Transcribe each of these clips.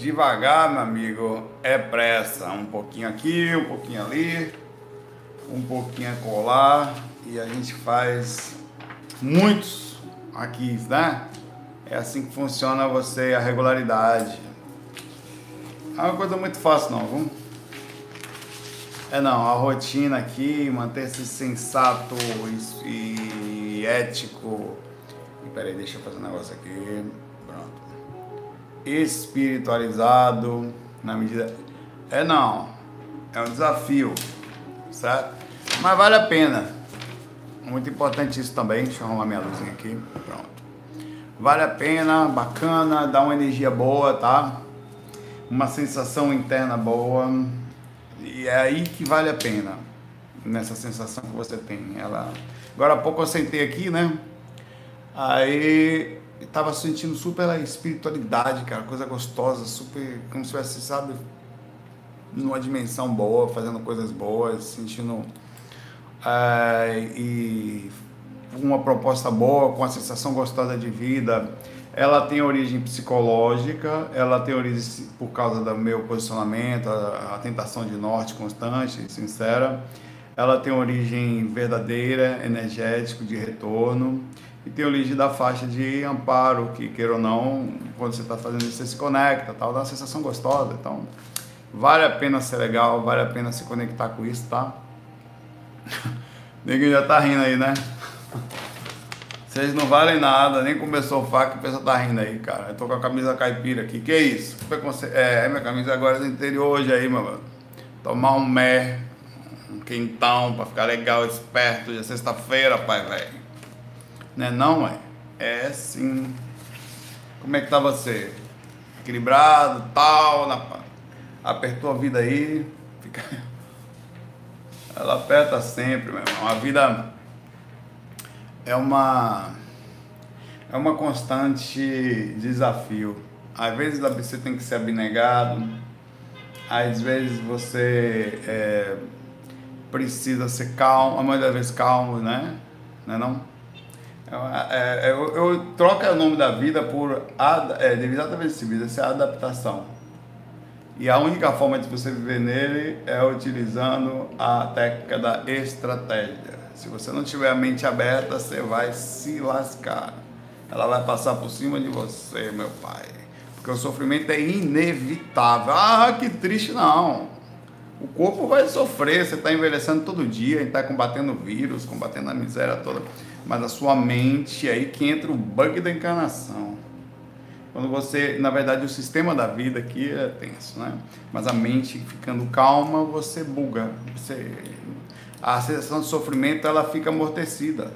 Devagar, meu amigo, é pressa. Um pouquinho aqui, um pouquinho ali, um pouquinho colar e a gente faz muitos aqui, né? É assim que funciona você, a regularidade. É uma coisa muito fácil não, vamos? É não, a rotina aqui, manter-se sensato e, e ético. E peraí, deixa eu fazer um negócio aqui. Pronto. Espiritualizado na medida. É não. É um desafio, certo? Mas vale a pena. Muito importante isso também. Deixa eu arrumar minha luzinha aqui. Pronto. Vale a pena, bacana, dá uma energia boa, tá? Uma sensação interna boa e é aí que vale a pena, nessa sensação que você tem. Ela... Agora há pouco eu sentei aqui, né? Aí estava sentindo super a espiritualidade, cara, coisa gostosa, super, como se tivesse, sabe, numa dimensão boa, fazendo coisas boas, sentindo é, e uma proposta boa, com a sensação gostosa de vida ela tem origem psicológica, ela tem origem por causa do meu posicionamento, a, a tentação de norte constante, sincera. Ela tem origem verdadeira, energético, de retorno. E tem origem da faixa de amparo, que queira ou não, quando você está fazendo isso, você se conecta, tal, dá uma sensação gostosa. Então, vale a pena ser legal, vale a pena se conectar com isso, tá? Ninguém já tá rindo aí, né? Vocês não valem nada, nem começou o faca, o pessoal tá rindo aí, cara. Eu tô com a camisa caipira aqui. Que isso? É, é minha camisa agora é do interior hoje aí, mano. Tomar um mé, um quentão pra ficar legal, esperto. Já é sexta-feira, pai, velho. Não é não, mãe? É sim. Como é que tá você? Equilibrado, tal, na... apertou a vida aí. Fica... Ela aperta sempre, meu irmão. A vida é uma é uma constante desafio. Às vezes você tem que ser abnegado, às vezes você é, precisa ser calmo, a maioria das vezes calmo, né? Não é não? É, é, eu, eu troco o nome da vida por é, exatamente esse vida, essa é a adaptação. E a única forma de você viver nele é utilizando a técnica da estratégia. Se você não tiver a mente aberta, você vai se lascar. Ela vai passar por cima de você, meu pai. Porque o sofrimento é inevitável. Ah, que triste, não. O corpo vai sofrer, você está envelhecendo todo dia, está combatendo o vírus, combatendo a miséria toda. Mas a sua mente, é aí que entra o bug da encarnação. Quando você, na verdade, o sistema da vida aqui é tenso, né? Mas a mente ficando calma, você buga, você a sensação de sofrimento ela fica amortecida.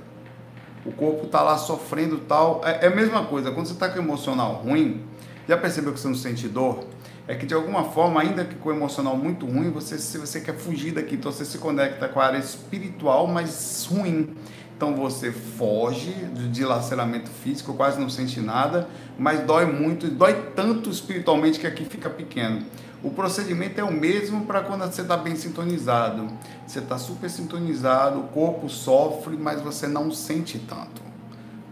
O corpo está lá sofrendo tal. É, é, a mesma coisa, quando você está com o emocional ruim, já percebeu que você não sente dor? É que de alguma forma, ainda que com o emocional muito ruim, você, se você quer fugir daqui, então você se conecta com a área espiritual, mas ruim. Então você foge de dilaceramento físico, quase não sente nada, mas dói muito, dói tanto espiritualmente que aqui fica pequeno. O procedimento é o mesmo para quando você está bem sintonizado. Você está super sintonizado, o corpo sofre, mas você não sente tanto.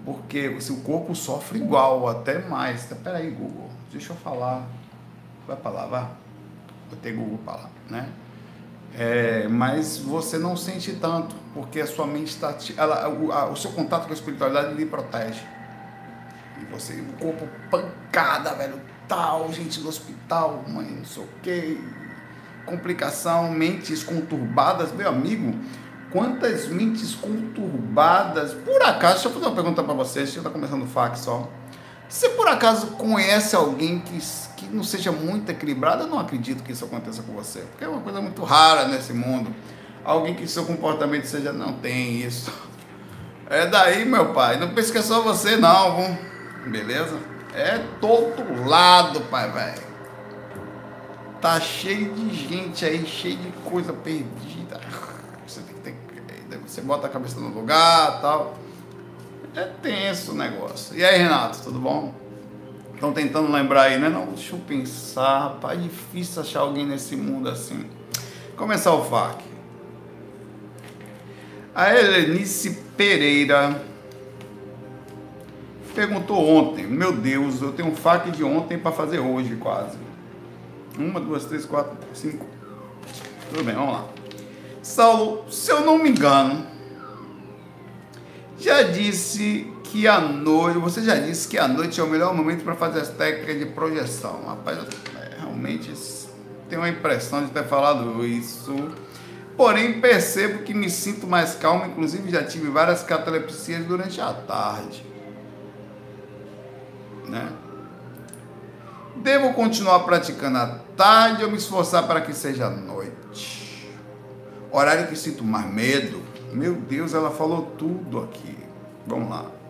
Porque se o corpo sofre igual, até mais. Espera aí, Google, deixa eu falar. Vai para lá, vai. Vou ter Google para lá, né? É, mas você não sente tanto, porque a sua mente está. O, o seu contato com a espiritualidade lhe protege. E você, o corpo pancada, velho hospital, gente no hospital, mãe, não sei o quê, complicação, mentes conturbadas, meu amigo, quantas mentes conturbadas, por acaso, deixa eu fazer uma pergunta para vocês, deixa eu estar tá começando o fax só, você por acaso conhece alguém que não seja muito equilibrado? Eu não acredito que isso aconteça com você, porque é uma coisa muito rara nesse mundo. Alguém que seu comportamento seja, não tem isso. É daí, meu pai, não pense que é só você não, vamos. beleza? É todo lado, pai, velho. Tá cheio de gente aí, cheio de coisa perdida. Você tem que ter. Você bota a cabeça no lugar tal. É tenso o negócio. E aí, Renato, tudo bom? Estão tentando lembrar aí, né? Não, deixa eu pensar, rapaz, é difícil achar alguém nesse mundo assim. Começar o FAQ. A Helenice Pereira perguntou ontem. Meu Deus, eu tenho um fac de ontem para fazer hoje, quase. Uma, duas, três, quatro, cinco. Tudo bem, vamos lá. Saulo, se eu não me engano, já disse que a noite, você já disse que a noite é o melhor momento para fazer as técnicas de projeção. Rapaz, é, realmente tenho a impressão de ter falado isso. Porém, percebo que me sinto mais calmo, inclusive já tive várias catalepsias durante a tarde. Né? Devo continuar praticando à tarde ou me esforçar para que seja noite? Horário que sinto mais medo. Meu Deus, ela falou tudo aqui. Vamos lá.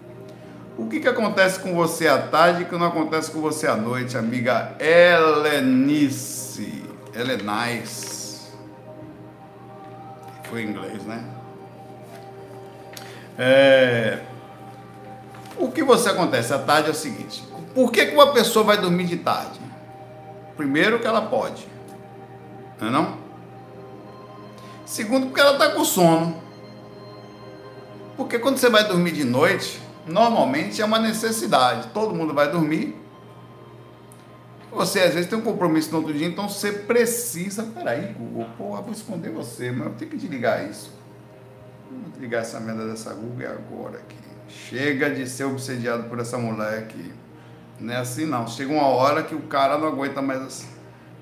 O que, que acontece com você à tarde que não acontece com você à noite, amiga Helenice? Helenice. Foi em inglês, né? É... O que você acontece à tarde é o seguinte: por que, que uma pessoa vai dormir de tarde? Primeiro, que ela pode, não é? Não? Segundo, porque ela está com sono. Porque quando você vai dormir de noite, normalmente é uma necessidade. Todo mundo vai dormir. Você às vezes tem um compromisso no outro dia, então você precisa. Peraí, Google, porra, vou esconder você, mas eu tenho que desligar isso. Vou desligar essa merda dessa Google agora aqui. Chega de ser obsediado por essa mulher aqui. Não é assim não. Chega uma hora que o cara não aguenta mais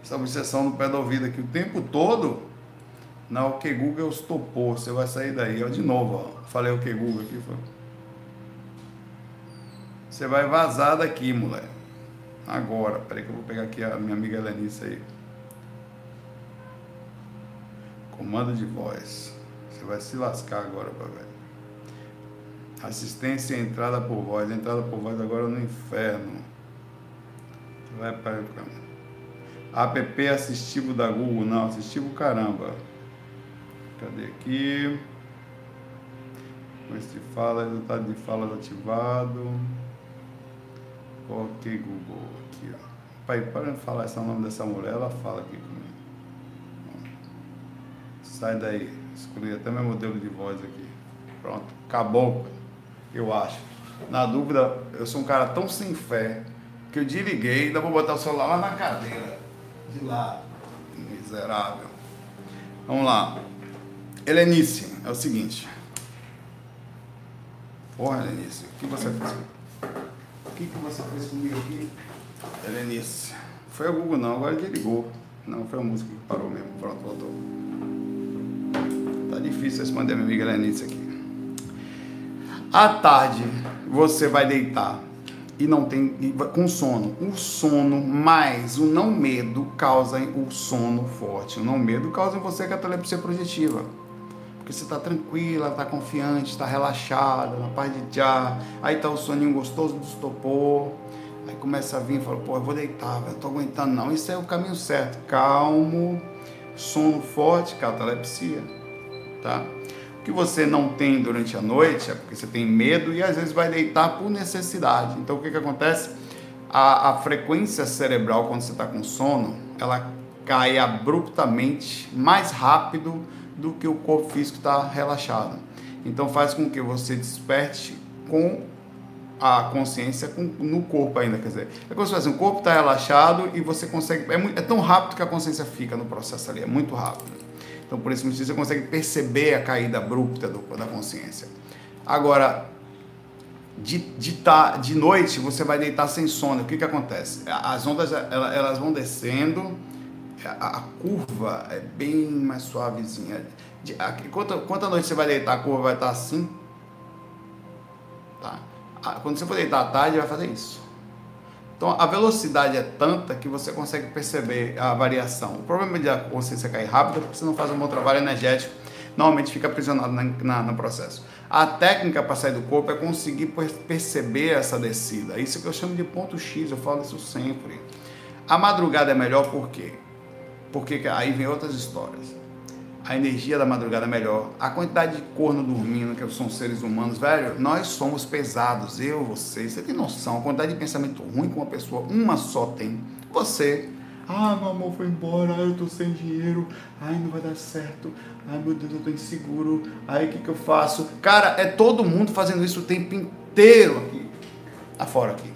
essa obsessão no pé do ouvido aqui o tempo todo. Não, o que Google estopou. Você vai sair daí. Ó, de novo, ó. Falei o que Google aqui. Foi. Você vai vazar daqui, moleque. Agora. Peraí que eu vou pegar aqui a minha amiga Helenice aí. Comando de voz. Você vai se lascar agora, velho. Assistência entrada por voz. Entrada por voz agora no inferno. Você vai para app assistível da Google, não, assistível caramba. Cadê aqui? Como fala, resultado de falas ativado. Ok, Google, aqui, ó. Pai, para falar esse nome dessa mulher, ela fala aqui comigo. Sai daí. Escolhi até meu modelo de voz aqui. Pronto, acabou, eu acho. Na dúvida, eu sou um cara tão sem fé que eu desliguei, ainda vou botar o celular lá na cadeira. De lá. Miserável. Vamos lá. Helenice, é o seguinte. Porra, Helenice, o que você fez? Que, que você fez comigo aqui? Helenice. Foi o Google não, agora ele ligou. Não, foi a música que parou mesmo. Pronto, voltou. Tá difícil responder a minha amiga Helenice aqui. À tarde, você vai deitar e não tem com sono. O sono mais o não medo causa o sono forte. O não medo causa em você catalepsia projetiva você está tranquila, está confiante, está relaxada, na paz de já. Aí está o soninho gostoso do estopor. Aí começa a vir e fala, pô, eu vou deitar, eu tô aguentando não. Isso é o caminho certo. Calmo, sono forte, catalepsia, tá? O que você não tem durante a noite é porque você tem medo e às vezes vai deitar por necessidade. Então o que, que acontece? A, a frequência cerebral quando você está com sono, ela cai abruptamente, mais rápido do que o corpo físico está relaxado. Então faz com que você desperte com a consciência com, no corpo ainda, quer dizer, é como se fosse, o corpo está relaxado e você consegue, é, muito, é, tão rápido que a consciência fica no processo ali, é muito rápido. Então por isso você consegue perceber a caída abrupta do, da consciência. Agora, de, de, tá, de noite você vai deitar sem sono, o que que acontece? As ondas elas vão descendo, a, a curva é bem mais suavezinha. De, a, quanta, noite você vai deitar, a curva vai estar assim. Tá? A, quando você for deitar à tarde, vai fazer isso. Então a velocidade é tanta que você consegue perceber a variação. O problema de a consciência cair rápido é porque você não faz um bom trabalho energético, normalmente fica aprisionado na, na, no processo. A técnica para sair do corpo é conseguir perceber essa descida. Isso que eu chamo de ponto X, eu falo isso sempre. A madrugada é melhor por quê? Porque aí vem outras histórias. A energia da madrugada é melhor. A quantidade de corno dormindo, que são seres humanos, velho, nós somos pesados. Eu, você, você tem noção. A quantidade de pensamento ruim que uma pessoa, uma só tem. Você. Ah, meu amor foi embora, eu tô sem dinheiro, ai, não vai dar certo, ai, meu Deus, eu tô inseguro, ai, o que que eu faço? Cara, é todo mundo fazendo isso o tempo inteiro aqui, afora aqui.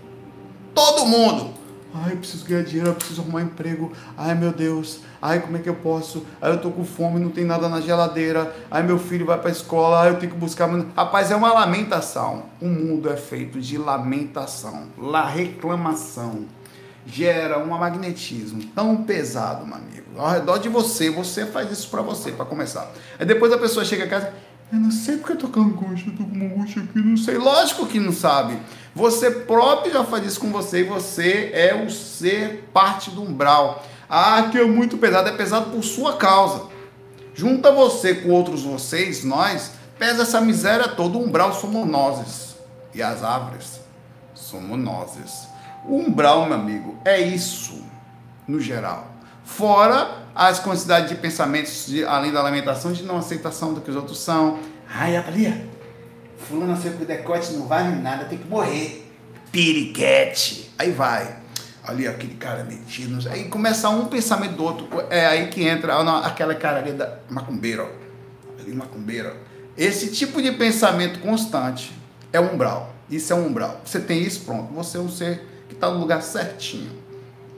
Todo mundo. Ai, preciso ganhar dinheiro, eu preciso arrumar emprego. Ai, meu Deus. Ai, como é que eu posso? Ai, eu tô com fome, não tem nada na geladeira. Ai, meu filho vai pra escola. Ai, eu tenho que buscar. Rapaz, é uma lamentação. O mundo é feito de lamentação, la reclamação. Gera um magnetismo tão pesado, meu amigo. Ao redor de você, você faz isso para você, para começar. Aí depois a pessoa chega a casa eu não sei porque eu tô com angústia, eu tô com angústia aqui, não sei. Lógico que não sabe. Você próprio já faz isso com você e você é o ser parte do umbral. Ah, que é muito pesado, é pesado por sua causa. Junta você com outros vocês, nós, pesa essa miséria toda. O umbral somos nós. E as árvores somos nós. O umbral, meu amigo, é isso, no geral. Fora as quantidades de pensamentos, de, além da lamentação, de não aceitação do que os outros são. Ai, ali, fulano nasceu com decote, não vale nada, tem que morrer. Piriquete. Aí vai. Ali, aquele cara metido. Aí começa um pensamento do outro. É aí que entra aquela cara ali da macumbeira. Ali, macumbeira. Esse tipo de pensamento constante é umbral. Isso é um umbral. Você tem isso, pronto. Você é um ser que está no lugar certinho.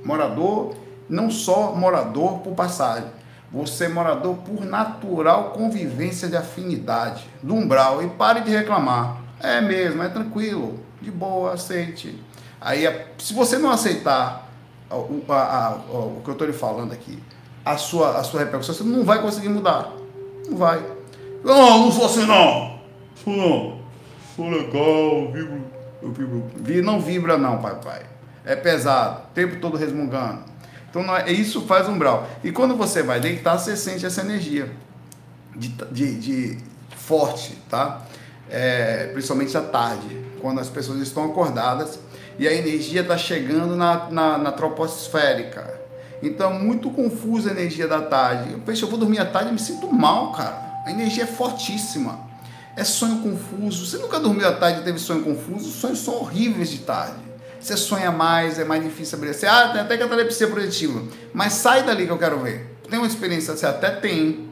Morador não só morador por passagem, você é morador por natural convivência de afinidade, do umbral, e pare de reclamar. É mesmo, é tranquilo, de boa, aceite. Aí, se você não aceitar o, a, a, o que eu estou lhe falando aqui, a sua, a sua repercussão, você não vai conseguir mudar. Não vai. Não, não sou assim não. Sou não. Sou legal, vibro. Eu vibro. Não vibra não, papai. É pesado, o tempo todo resmungando. Então é, isso faz umbral. E quando você vai deitar, você sente essa energia de, de, de forte, tá? É, principalmente à tarde, quando as pessoas estão acordadas e a energia está chegando na, na, na troposférica. Então, muito confusa a energia da tarde. Eu penso, eu vou dormir à tarde e me sinto mal, cara. A energia é fortíssima. É sonho confuso. Você nunca dormiu à tarde e teve sonho confuso? Os sonhos são horríveis de tarde. Você sonha mais, é mais difícil. Você, ah, tem até catalepsia projetiva. Mas sai dali que eu quero ver. Tem uma experiência, você até tem.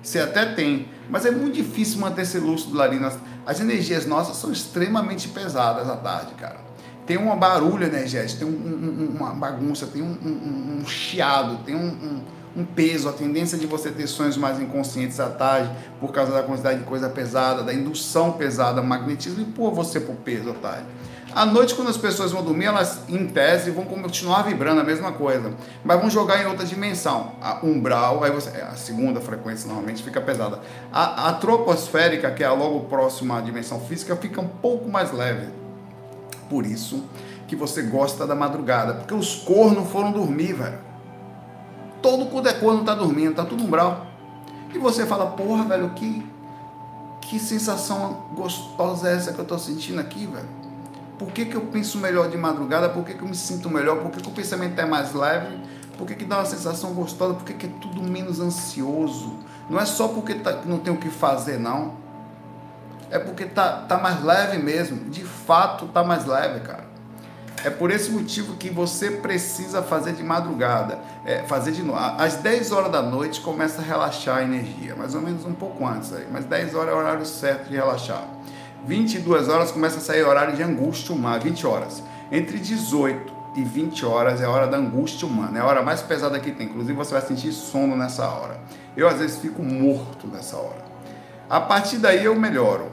Você até tem. Mas é muito difícil manter esse lúcido ali. As energias nossas são extremamente pesadas à tarde, cara. Tem um barulho energético, tem um, um, uma bagunça, tem um, um chiado, tem um, um peso, a tendência de você ter sonhos mais inconscientes à tarde, por causa da quantidade de coisa pesada, da indução pesada, magnetismo, e pôr você pro peso à tarde. À noite, quando as pessoas vão dormir, elas, em tese, vão continuar vibrando a mesma coisa, mas vão jogar em outra dimensão. A umbral, aí você, é, a segunda frequência normalmente fica pesada. A, a troposférica, que é a logo próxima à dimensão física, fica um pouco mais leve. Por isso que você gosta da madrugada, porque os cornos foram dormir, velho. Todo cu de corno tá dormindo, tá tudo umbral. E você fala, porra, velho, que, que sensação gostosa é essa que eu tô sentindo aqui, velho? Por que, que eu penso melhor de madrugada? Por que, que eu me sinto melhor? Por que, que o pensamento é mais leve? Por que, que dá uma sensação gostosa? Por que, que é tudo menos ansioso? Não é só porque tá, não tem o que fazer, não. É porque tá, tá mais leve mesmo. De fato, tá mais leve, cara. É por esse motivo que você precisa fazer de madrugada. É, fazer de novo. Às 10 horas da noite começa a relaxar a energia. Mais ou menos um pouco antes aí. Mas 10 horas é o horário certo de relaxar. 22 horas começa a sair horário de angústia humana, 20 horas. Entre 18 e 20 horas é a hora da angústia humana, é a hora mais pesada que tem. Inclusive você vai sentir sono nessa hora. Eu às vezes fico morto nessa hora. A partir daí eu melhoro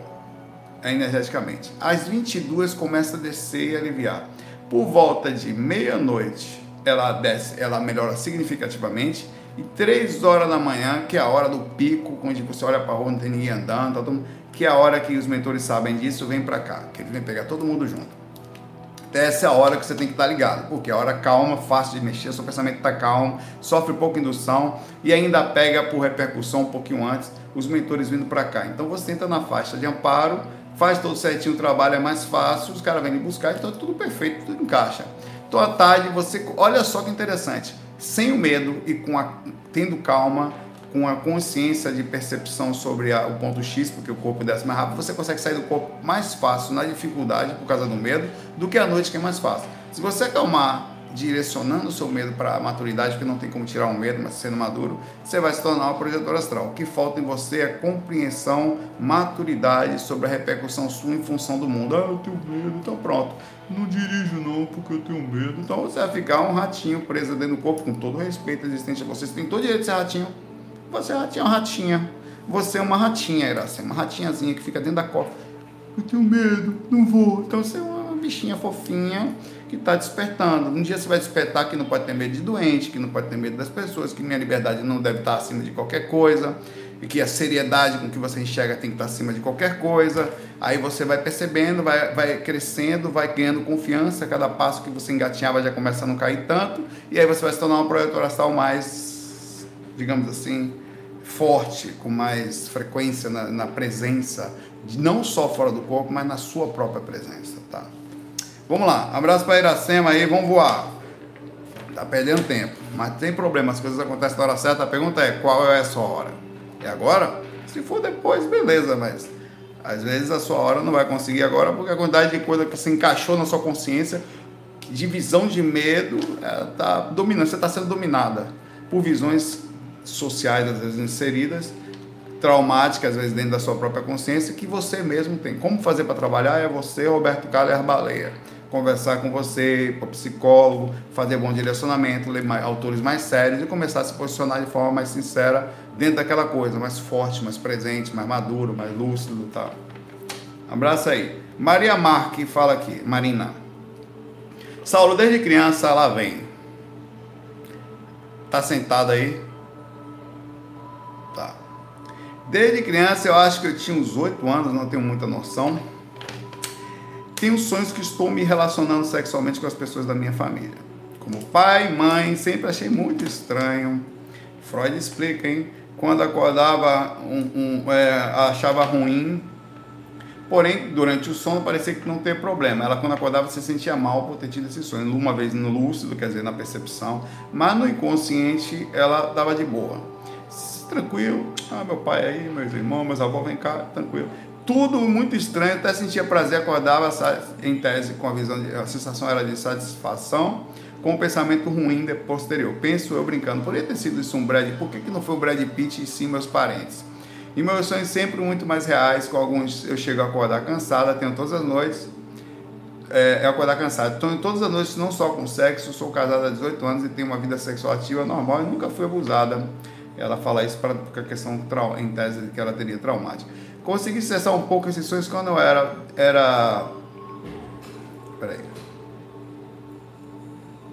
energeticamente. Às 22 começa a descer e aliviar. Por volta de meia-noite ela desce, ela melhora significativamente. E 3 horas da manhã, que é a hora do pico, onde você olha para rua, não tem ninguém andando, tá todo mundo que a hora que os mentores sabem disso, vem para cá, que ele vem pegar todo mundo junto. Essa é a hora que você tem que estar tá ligado, porque é a hora calma, fácil de mexer, seu pensamento está calmo, sofre pouca indução e ainda pega por repercussão um pouquinho antes os mentores vindo para cá. Então você entra na faixa de amparo, faz todo certinho, o trabalho é mais fácil, os caras vêm buscar, então é tudo perfeito, tudo encaixa. Então à tarde você, olha só que interessante, sem o medo e com a, tendo calma, com a consciência de percepção sobre a, o ponto X, porque o corpo desce mais rápido, você consegue sair do corpo mais fácil na dificuldade por causa do medo do que à noite que é mais fácil. Se você acalmar, direcionando o seu medo para a maturidade, porque não tem como tirar um medo, mas sendo maduro, você vai se tornar uma projetora astral. O que falta em você é compreensão, maturidade sobre a repercussão sua em função do mundo. Ah, eu tenho medo, então pronto. Não dirijo não, porque eu tenho medo. Então você vai ficar um ratinho preso dentro do corpo, com todo o respeito existente a você. Você tem todo o direito de ser ratinho. Você é uma ratinha. Você é uma ratinha, Iracema, uma ratinhazinha que fica dentro da copa. Eu tenho medo, não vou. Então você é uma bichinha fofinha que está despertando. Um dia você vai despertar que não pode ter medo de doente, que não pode ter medo das pessoas, que minha liberdade não deve estar acima de qualquer coisa, e que a seriedade com que você enxerga tem que estar acima de qualquer coisa. Aí você vai percebendo, vai, vai crescendo, vai ganhando confiança. Cada passo que você engatinhava já começa a não cair tanto, e aí você vai se tornar uma projetora astral mais, digamos assim, forte, com mais frequência na, na presença, não só fora do corpo, mas na sua própria presença, tá? Vamos lá, abraço para Iracema aí, vamos voar. Tá perdendo tempo, mas tem problema, as coisas acontecem na hora certa. A pergunta é: qual é a sua hora? É agora? Se for depois, beleza, mas às vezes a sua hora não vai conseguir agora porque a quantidade de coisa que se encaixou na sua consciência, de visão de medo, está dominando, você está sendo dominada por visões sociais, às vezes inseridas, traumáticas, às vezes dentro da sua própria consciência, que você mesmo tem. Como fazer para trabalhar é você, Roberto Caller Baleia conversar com você, para psicólogo, fazer bom direcionamento, ler mais, autores mais sérios e começar a se posicionar de forma mais sincera dentro daquela coisa, mais forte, mais presente, mais maduro, mais lúcido e tal. Abraço aí. Maria Marque fala aqui, Marina. Saulo, desde criança ela vem. Tá sentada aí? Desde criança eu acho que eu tinha uns 8 anos, não tenho muita noção tenho sonhos que estou me relacionando sexualmente com as pessoas da minha família. Como pai, mãe, sempre achei muito estranho. Freud explica, hein? Quando acordava, um, um, é, achava ruim. Porém, durante o sono parecia que não tem problema. Ela, quando acordava, se sentia mal por ter tido esse sonho. Uma vez no lúcido, quer dizer, na percepção. Mas no inconsciente, ela estava de boa. Tranquilo. Ah, meu pai aí, meus irmãos, meus avós, vem cá, tranquilo tudo muito estranho, até sentia prazer, acordava em tese com a visão, de, a sensação era de satisfação, com o pensamento ruim de posterior. Penso eu brincando, poderia ter sido isso um Brad, por que, que não foi o Brad Pitt e sim meus parentes? E meus sonhos sempre muito mais reais, com alguns eu chego a acordar cansada, tenho todas as noites, é, é acordar cansado. Então, todas as noites, não só com sexo, sou casada há 18 anos e tenho uma vida sexual ativa normal e nunca fui abusada. Ela fala isso para a questão em tese que ela teria traumática. Consegui cessar um pouco esses sonhos quando eu era. era peraí.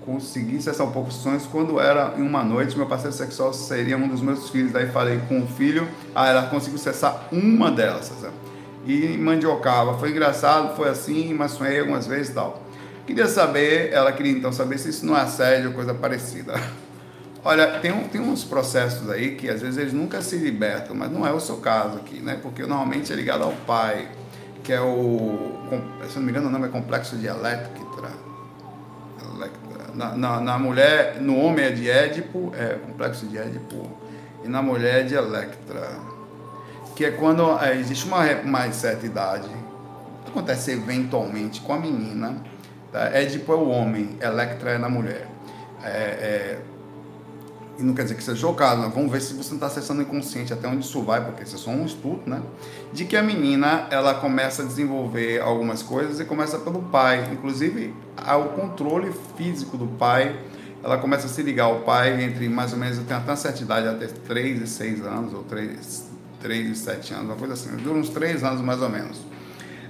Consegui cessar um pouco os sonhos quando era em uma noite, meu parceiro sexual seria um dos meus filhos. Daí falei com o filho, ah, ela conseguiu cessar uma delas. E mandiocava. Foi engraçado, foi assim, mas sonhei algumas vezes e tal. Queria saber, ela queria então saber se isso não é assédio ou coisa parecida. Olha, tem, um, tem uns processos aí que às vezes eles nunca se libertam, mas não é o seu caso aqui, né? Porque normalmente é ligado ao pai, que é o. Se não me engano, o nome é complexo de Electra. Na, na, na mulher, no homem é de Édipo, é complexo de Édipo, e na mulher é de Electra. Que é quando é, existe uma mais certa idade, acontece eventualmente com a menina, tá? Édipo é o homem, Electra é na mulher. É, é, e não quer dizer que seja jogado, mas vamos ver se você não está acessando o inconsciente, até onde isso vai, porque isso é só um estudo, né? De que a menina, ela começa a desenvolver algumas coisas e começa pelo pai, inclusive ao controle físico do pai, ela começa a se ligar ao pai entre mais ou menos, eu tenho até uma certa idade, até 3 e 6 anos, ou 3, 3 e 7 anos, uma coisa assim, dura uns 3 anos mais ou menos.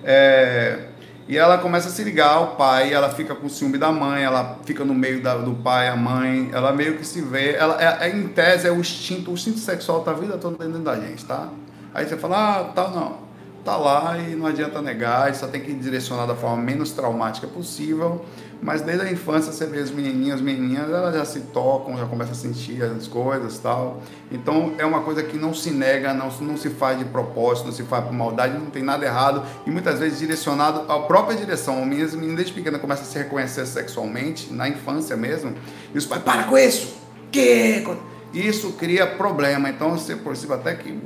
É, e ela começa a se ligar ao pai, ela fica com ciúme da mãe, ela fica no meio da, do pai, a mãe, ela meio que se vê, ela é, é, em tese é o instinto, o instinto sexual tá a vida toda dentro da gente, tá? Aí você fala, ah, tá não, tá lá e não adianta negar, só tem que direcionar da forma menos traumática possível mas desde a infância você vê as menininhas, as menininhas, elas já se tocam, já começam a sentir as coisas tal. Então é uma coisa que não se nega, não, não se faz de propósito, não se faz por maldade, não tem nada errado e muitas vezes direcionado à própria direção. Meninas, meninas desde pequena começam a se reconhecer sexualmente, na infância mesmo, e os pais, para com isso! Que? Isso cria problema. Então você percebe até que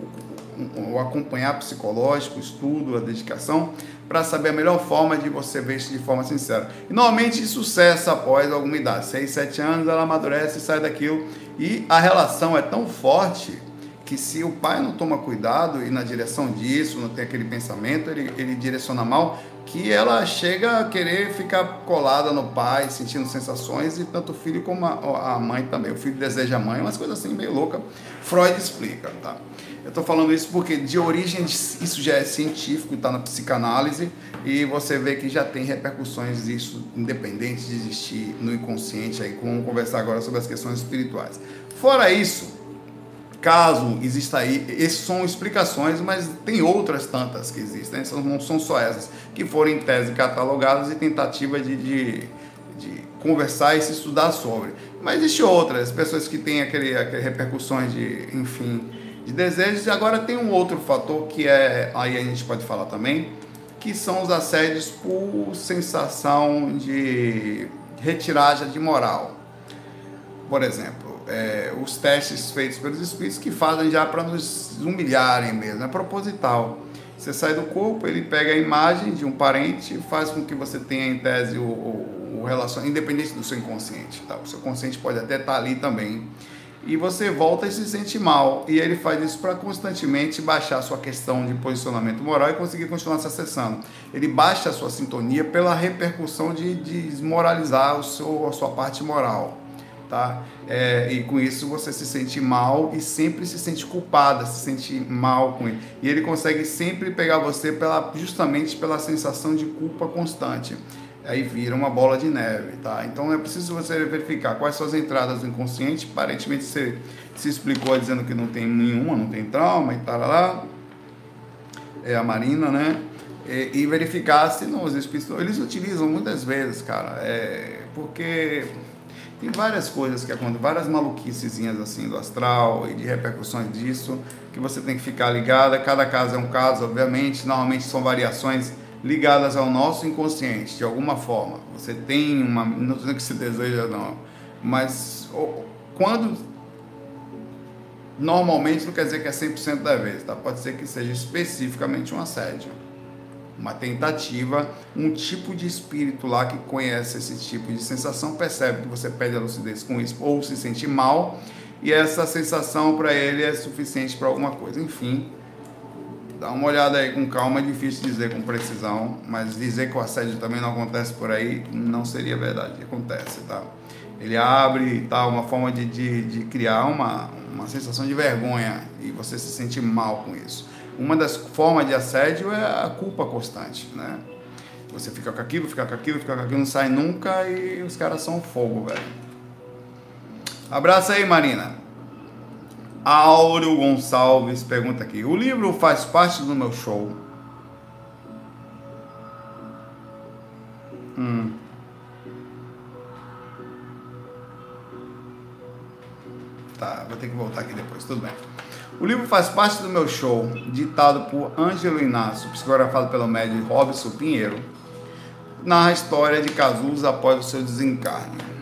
um, acompanhar psicológico, o estudo, a dedicação, para saber a melhor forma de você ver isso de forma sincera. E normalmente isso cessa após alguma idade, 6, 7 anos, ela amadurece e sai daquilo. E a relação é tão forte que se o pai não toma cuidado e na direção disso, não tem aquele pensamento, ele, ele direciona mal, que ela chega a querer ficar colada no pai, sentindo sensações, e tanto o filho como a, a mãe também. O filho deseja a mãe, umas coisas assim meio louca. Freud explica, tá? Eu estou falando isso porque de origem isso já é científico, está na psicanálise e você vê que já tem repercussões disso, independente de existir no inconsciente. Aí vamos conversar agora sobre as questões espirituais. Fora isso, caso exista aí, essas são explicações, mas tem outras tantas que existem, não são só essas, que foram em tese catalogadas e tentativa de, de, de conversar e se estudar sobre. Mas existem outras, pessoas que têm aquele, aquele repercussões de, enfim, de desejos. E agora tem um outro fator que é, aí a gente pode falar também, que são os assédios por sensação de retiragem de moral. Por exemplo, é, os testes feitos pelos espíritos que fazem já para nos humilharem mesmo, é proposital. Você sai do corpo, ele pega a imagem de um parente faz com que você tenha em tese o, o, o relação, independente do seu inconsciente. Tá? O seu consciente pode até estar ali também e você volta e se sente mal. E ele faz isso para constantemente baixar sua questão de posicionamento moral e conseguir continuar se acessando. Ele baixa a sua sintonia pela repercussão de, de desmoralizar o seu, a sua parte moral. Tá? É, e com isso você se sente mal e sempre se sente culpada, se sente mal com ele. E ele consegue sempre pegar você pela, justamente pela sensação de culpa constante aí vira uma bola de neve, tá? Então é preciso você verificar quais são as entradas do inconsciente. Aparentemente você se explicou dizendo que não tem nenhuma, não tem trauma e tal lá. É a Marina, né? E, e verificar se não, os espíritos. Eles utilizam muitas vezes, cara, é, porque tem várias coisas que acontecem, várias maluquicezinhas assim do astral e de repercussões disso que você tem que ficar ligada. Cada caso é um caso, obviamente. Normalmente são variações ligadas ao nosso inconsciente, de alguma forma. Você tem uma. Não dizendo que se deseja, não. Mas quando. Normalmente não quer dizer que é 100% da vez, tá? Pode ser que seja especificamente um assédio. Uma tentativa, um tipo de espírito lá que conhece esse tipo de sensação, percebe que você perde a lucidez com isso, ou se sente mal, e essa sensação para ele é suficiente para alguma coisa. Enfim, Dá uma olhada aí com calma, é difícil dizer com precisão, mas dizer que o assédio também não acontece por aí não seria verdade, acontece, tá? Ele abre tá, uma forma de, de, de criar uma, uma sensação de vergonha e você se sente mal com isso. Uma das formas de assédio é a culpa constante, né? Você fica com aquilo, fica com aquilo, fica com aquilo, não sai nunca e os caras são fogo, velho. Abraço aí, Marina. Áureo Gonçalves pergunta aqui: o livro faz parte do meu show? Hum. Tá, vou ter que voltar aqui depois, tudo bem. O livro faz parte do meu show, ditado por Ângelo Inácio, psicografado pelo médico Robson Pinheiro, narra a história de Cazuza após o seu desencarne.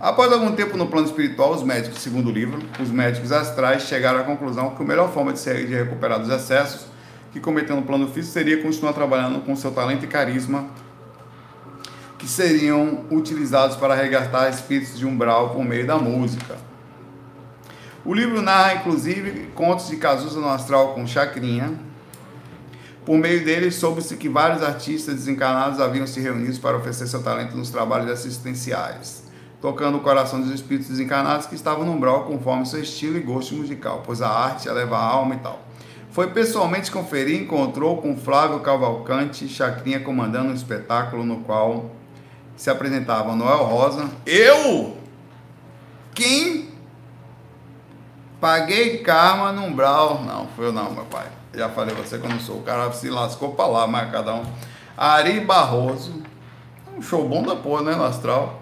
Após algum tempo no plano espiritual, os médicos, segundo o livro, os médicos astrais chegaram à conclusão que a melhor forma de, de recuperar dos excessos que cometeu no plano físico seria continuar trabalhando com seu talento e carisma, que seriam utilizados para resgatar espíritos de umbral por meio da música. O livro narra, inclusive, contos de Cazuza no astral com Chacrinha. Por meio dele, soube-se que vários artistas desencarnados haviam se reunido para oferecer seu talento nos trabalhos assistenciais tocando o coração dos espíritos desencarnados que estavam no umbral conforme seu estilo e gosto musical, pois a arte eleva a alma e tal. Foi pessoalmente conferir e encontrou com Flávio Cavalcante Chacrinha comandando um espetáculo no qual se apresentava Noel Rosa. Eu? Quem? Paguei karma no umbral. Não, foi eu não, meu pai. Já falei você que eu não sou. O cara se lascou pra lá, mas cada um. Ari Barroso. Um show bom da porra, né, no astral.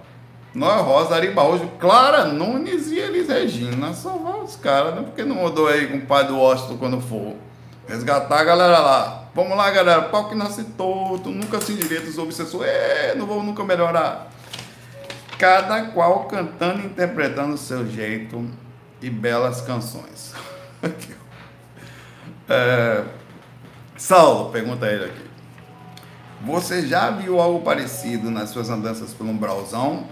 Noel Rosa, Ari Barroso, Clara Nunes e Elis Regina. Só vão os caras, né? Porque não mudou aí com o pai do Washington quando for. Resgatar a galera lá. Vamos lá, galera. Pau que nasce torto, nunca se direito os obsessores. É, não vou nunca melhorar. cada qual cantando e interpretando o seu jeito e belas canções. é, Saulo, pergunta ele aqui. Você já viu algo parecido nas suas andanças pelo umbralzão?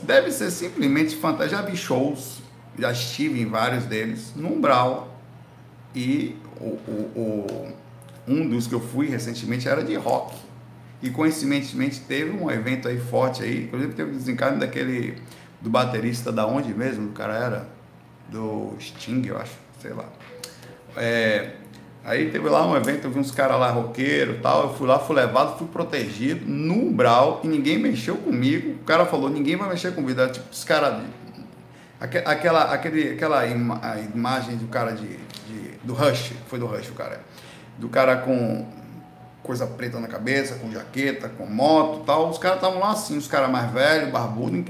Deve ser simplesmente fantástico. Já vi shows, já estive em vários deles, no umbral. E o, o, o, um dos que eu fui recentemente era de rock. E coincidentemente teve um evento aí forte aí, inclusive teve o desencarne daquele, do baterista da onde mesmo o cara era? Do Sting, eu acho, sei lá. É, aí teve lá um evento, eu vi uns caras lá roqueiro tal, eu fui lá, fui levado, fui protegido no umbral e ninguém mexeu comigo. O cara falou, ninguém vai mexer comigo. Era tipo os caras aquela, aquele, aquela ima, imagem do cara de, de, do Rush, foi do Rush o cara, do cara com coisa preta na cabeça, com jaqueta, com moto tal. Os caras estavam lá assim, os caras mais velhos, barbudo.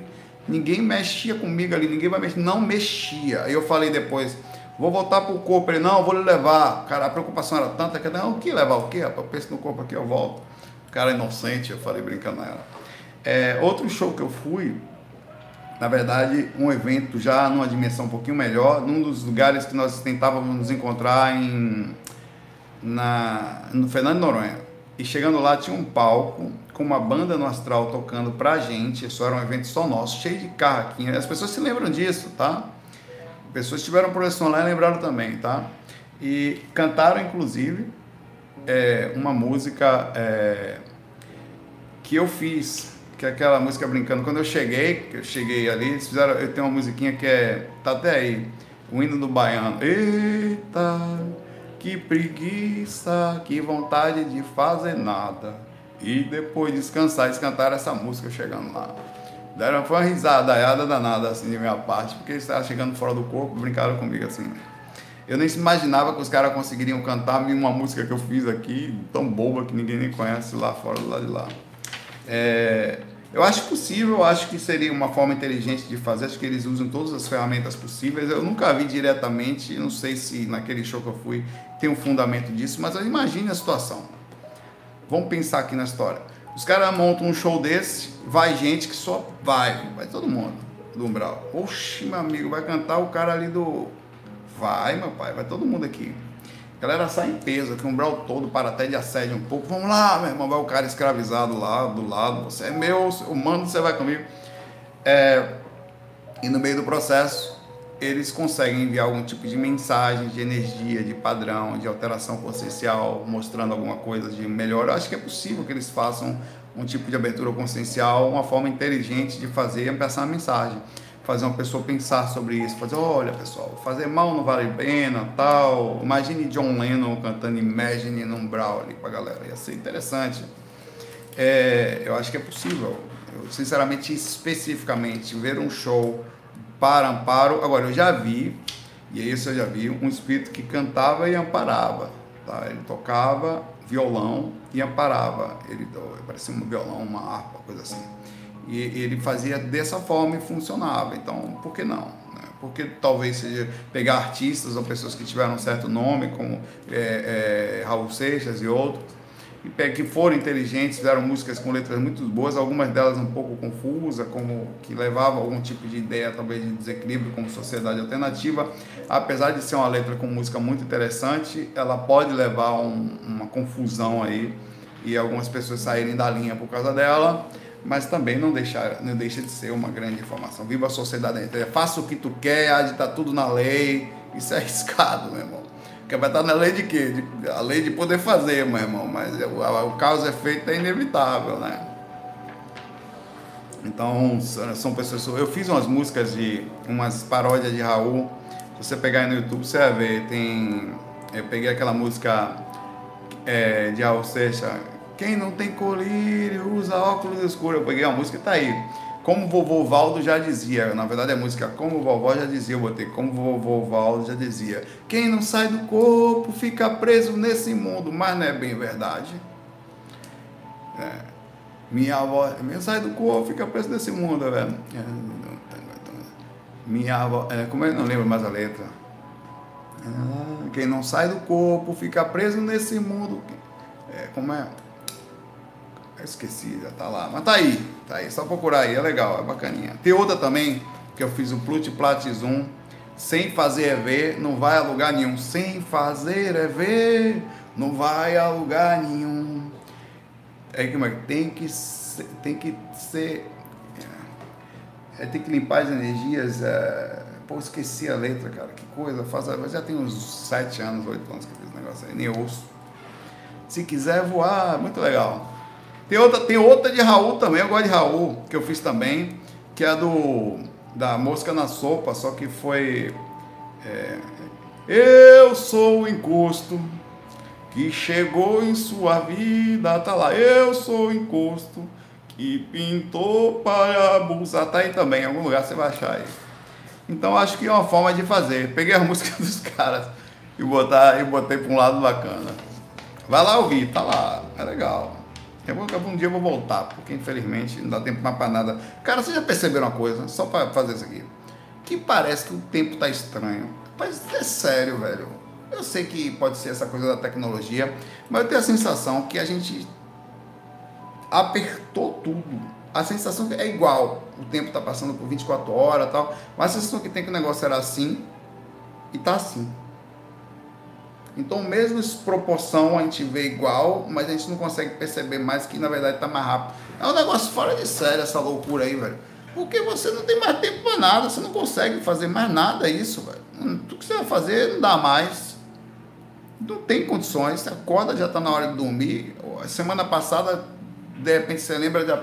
Ninguém mexia comigo ali, ninguém vai mexer. Não mexia. Aí eu falei depois, vou voltar pro corpo. Ele, não, vou lhe levar. Cara, a preocupação era tanta que, não, o que levar o quê? Eu penso no corpo aqui, eu volto. O cara inocente, eu falei brincando nela. É, outro show que eu fui, na verdade, um evento já numa dimensão um pouquinho melhor, num dos lugares que nós tentávamos nos encontrar em na, no Fernando Noronha. E chegando lá tinha um palco com uma banda no astral tocando pra gente. Isso era um evento só nosso, cheio de carro aqui. As pessoas se lembram disso, tá? Pessoas tiveram projeção lá e lembraram também, tá? E cantaram, inclusive, é, uma música é, que eu fiz, que é aquela música brincando. Quando eu cheguei, eu cheguei ali, eles fizeram, eu tenho uma musiquinha que é, tá até aí, o hino do baiano. Eita, que preguiça, que vontade de fazer nada. E depois descansar, eles cantaram essa música chegando lá. Deram, foi uma risadaiada danada assim de minha parte, porque eles estavam chegando fora do corpo, brincaram comigo assim. Eu nem se imaginava que os caras conseguiriam cantar uma música que eu fiz aqui, tão boba que ninguém nem conhece lá fora do lado de lá. É, eu acho possível, eu acho que seria uma forma inteligente de fazer, acho que eles usam todas as ferramentas possíveis. Eu nunca vi diretamente, não sei se naquele show que eu fui tem um fundamento disso, mas imagine a situação. Vamos pensar aqui na história. Os caras montam um show desse, vai gente que só vai, vai todo mundo do Umbral. Oxi, meu amigo, vai cantar o cara ali do. Vai, meu pai, vai todo mundo aqui. A galera sai em peso, que o umbral todo para até de assédio um pouco. Vamos lá, meu irmão, vai o cara escravizado lá do lado. Você é meu, o mano, você vai comigo. É, e no meio do processo, eles conseguem enviar algum tipo de mensagem, de energia, de padrão, de alteração consciencial, mostrando alguma coisa de melhor. Eu acho que é possível que eles façam um tipo de abertura consciencial, uma forma inteligente de fazer e passar uma mensagem fazer uma pessoa pensar sobre isso, fazer, olha pessoal, fazer mal não vale a pena, tal. Imagine John Lennon cantando Imagine num Brawl ali pra galera, ia ser interessante. É, eu acho que é possível. Eu, sinceramente, especificamente, ver um show para amparo. Agora, eu já vi, e isso eu já vi, um espírito que cantava e amparava. Tá? Ele tocava violão e amparava. Ele parecia um violão, uma harpa, coisa assim. E ele fazia dessa forma e funcionava. Então, por que não? Né? Porque talvez seja pegar artistas ou pessoas que tiveram um certo nome, como é, é, Raul Seixas e outros, que foram inteligentes, fizeram músicas com letras muito boas, algumas delas um pouco confusas, como que levavam algum tipo de ideia, talvez de desequilíbrio como sociedade alternativa. Apesar de ser uma letra com música muito interessante, ela pode levar um, uma confusão aí e algumas pessoas saírem da linha por causa dela mas também não, deixar, não deixa de ser uma grande informação. Viva a sociedade inteira. Faça o que tu quer, tá tudo na lei. Isso é arriscado, meu irmão. Porque vai estar na lei de quê? De, a lei de poder fazer, meu irmão. Mas o, o caos é feito é inevitável, né? Então, são pessoas. Eu fiz umas músicas de. umas paródias de Raul. Se você pegar aí no YouTube, você vai ver. Tem. Eu peguei aquela música é, de Raul Seixas quem não tem colírio usa óculos escuros. Eu peguei a música e tá aí. Como vovô Valdo já dizia, na verdade a música Como vovó já dizia, eu botei Como vovô Valdo já dizia. Quem não sai do corpo fica preso nesse mundo, mas não é bem verdade. É. Minha avó, minha sai do corpo, fica preso nesse mundo, velho. É, minha avó, é, como é? Não lembro mais a letra. É, quem não sai do corpo fica preso nesse mundo. É, como é? Eu esqueci, já tá lá. Mas tá aí, tá aí. Só procurar aí, é legal, é bacaninha. Tem outra também, que eu fiz o Plut Plat Zoom. Sem fazer é ver, não vai a lugar nenhum. Sem fazer é ver, não vai a lugar nenhum. É que tem que ser, tem que ser. É, tem que limpar as energias. É, pô, esqueci a letra, cara. Que coisa. Faz, já tem uns sete anos, oito anos que eu fiz esse negócio aí, nem ouço. Se quiser voar, muito legal. Tem outra, tem outra de Raul também, eu gosto de Raul, que eu fiz também, que é do da mosca na sopa, só que foi é, Eu sou o encosto que chegou em sua vida, tá lá. Eu sou o encosto que pintou para abusar, tá aí também, em algum lugar você vai achar aí. Então acho que é uma forma de fazer. Peguei a música dos caras e botar e botei para um lado bacana. Vai lá ouvir, tá lá, é legal. Um dia eu vou voltar, porque infelizmente não dá tempo mais para nada. Cara, vocês já perceberam uma coisa, só para fazer isso aqui? Que parece que o tempo tá estranho. Mas é sério, velho. Eu sei que pode ser essa coisa da tecnologia, mas eu tenho a sensação que a gente apertou tudo. A sensação é igual. O tempo está passando por 24 horas tal. Mas a sensação que tem que o negócio era assim e tá assim. Então, mesmo proporção a gente vê igual, mas a gente não consegue perceber mais que na verdade está mais rápido. É um negócio fora de sério essa loucura aí, velho. Porque você não tem mais tempo para nada, você não consegue fazer mais nada isso, velho. Tudo que você vai fazer não dá mais. Não tem condições. Você acorda, já está na hora de dormir. Semana passada, de repente você lembra, já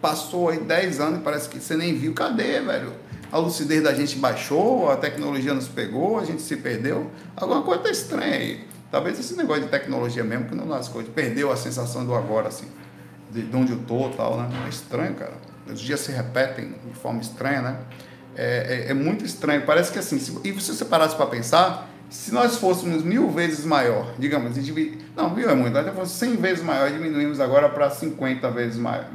passou aí 10 anos e parece que você nem viu. Cadê, velho? A lucidez da gente baixou, a tecnologia nos pegou, a gente se perdeu. Alguma coisa está estranha aí. Talvez esse negócio de tecnologia mesmo, que não coisas, perdeu a sensação do agora, assim, de, de onde eu tô tal, né? É estranho, cara. Os dias se repetem de forma estranha, né? É, é, é muito estranho. Parece que assim, se, e se você parasse para pensar, se nós fôssemos mil vezes maior, digamos, não, mil é muito, se fosse 100 vezes maior, diminuímos agora para 50 vezes maior.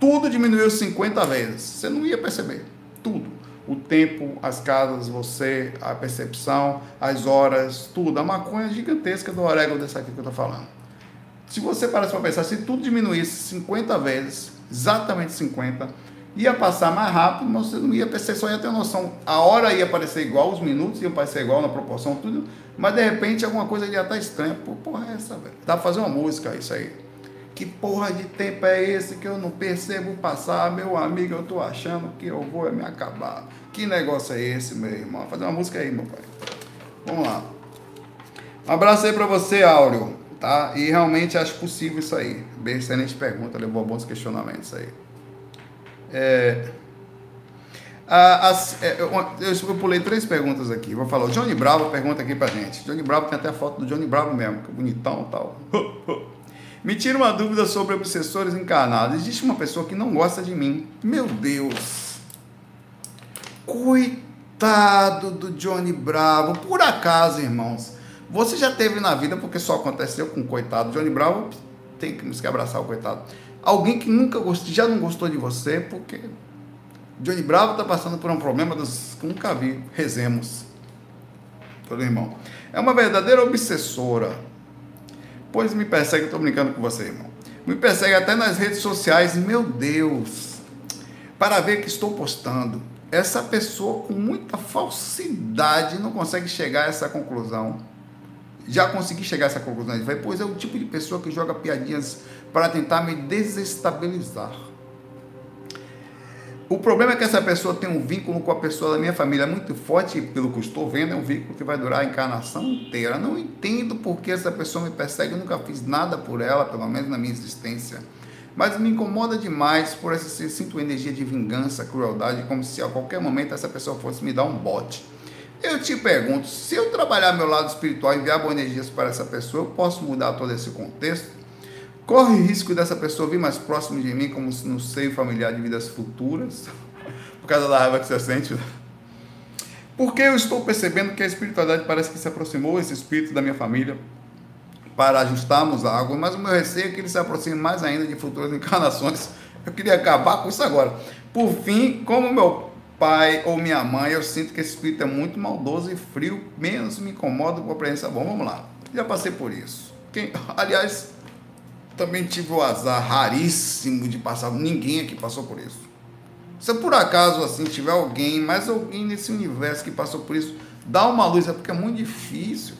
Tudo diminuiu 50 vezes. Você não ia perceber tudo. O tempo, as casas, você, a percepção, as horas, tudo. A maconha é gigantesca do orégano dessa aqui que eu estou falando. Se você parasse para pensar, se tudo diminuísse 50 vezes, exatamente 50, ia passar mais rápido, mas você não ia perceber, só ia ter noção. A hora ia parecer igual, os minutos iam parecer igual na proporção, tudo, mas de repente alguma coisa ia estar estranha. Pô, porra é essa, velho? Dá pra fazer uma música, isso aí. Que porra de tempo é esse que eu não percebo passar, meu amigo? Eu tô achando que eu vou me acabar. Que negócio é esse, meu irmão? Fazer uma música aí, meu pai. Vamos lá. Um abraço aí pra você, Áureo. Tá? E realmente acho possível isso aí. Bem, excelente pergunta, levou a bons questionamentos aí. É, é, eu, pulei três perguntas aqui. Vou falar. O Johnny Bravo pergunta aqui pra gente. Johnny Bravo tem até a foto do Johnny Bravo mesmo, que bonitão e tal. Me tira uma dúvida sobre obsessores encarnados. Existe uma pessoa que não gosta de mim. Meu Deus. Coitado do Johnny Bravo. Por acaso, irmãos, você já teve na vida, porque só aconteceu com o coitado. Johnny Bravo tem que abraçar o coitado. Alguém que nunca gostou, já não gostou de você, porque Johnny Bravo está passando por um problema dos, que nunca vi. Rezemos. Todo irmão. É uma verdadeira obsessora Pois me persegue, eu tô brincando com você, irmão. Me persegue até nas redes sociais, meu Deus, para ver que estou postando. Essa pessoa com muita falsidade não consegue chegar a essa conclusão. Já consegui chegar a essa conclusão. Ele vai, pois é o tipo de pessoa que joga piadinhas para tentar me desestabilizar. O problema é que essa pessoa tem um vínculo com a pessoa da minha família muito forte, pelo que estou vendo, é um vínculo que vai durar a encarnação inteira. Não entendo por que essa pessoa me persegue, eu nunca fiz nada por ela, pelo menos na minha existência. Mas me incomoda demais por essa sinto energia de vingança, crueldade, como se a qualquer momento essa pessoa fosse me dar um bote. Eu te pergunto, se eu trabalhar meu lado espiritual e enviar boas energias para essa pessoa, eu posso mudar todo esse contexto? Corre risco dessa pessoa vir mais próximo de mim, como no seio familiar de vidas futuras, por causa da raiva que você sente. Porque eu estou percebendo que a espiritualidade parece que se aproximou, esse espírito da minha família, para ajustarmos algo, mas o meu receio é que ele se aproxime mais ainda de futuras encarnações. Eu queria acabar com isso agora. Por fim, como meu pai ou minha mãe, eu sinto que esse espírito é muito maldoso e frio, menos me incomoda com a presença. Bom, vamos lá. Já passei por isso. Quem, aliás, também tive o azar raríssimo de passar. Ninguém aqui passou por isso. Se por acaso assim tiver alguém, mais alguém nesse universo que passou por isso, dá uma luz, é porque é muito difícil.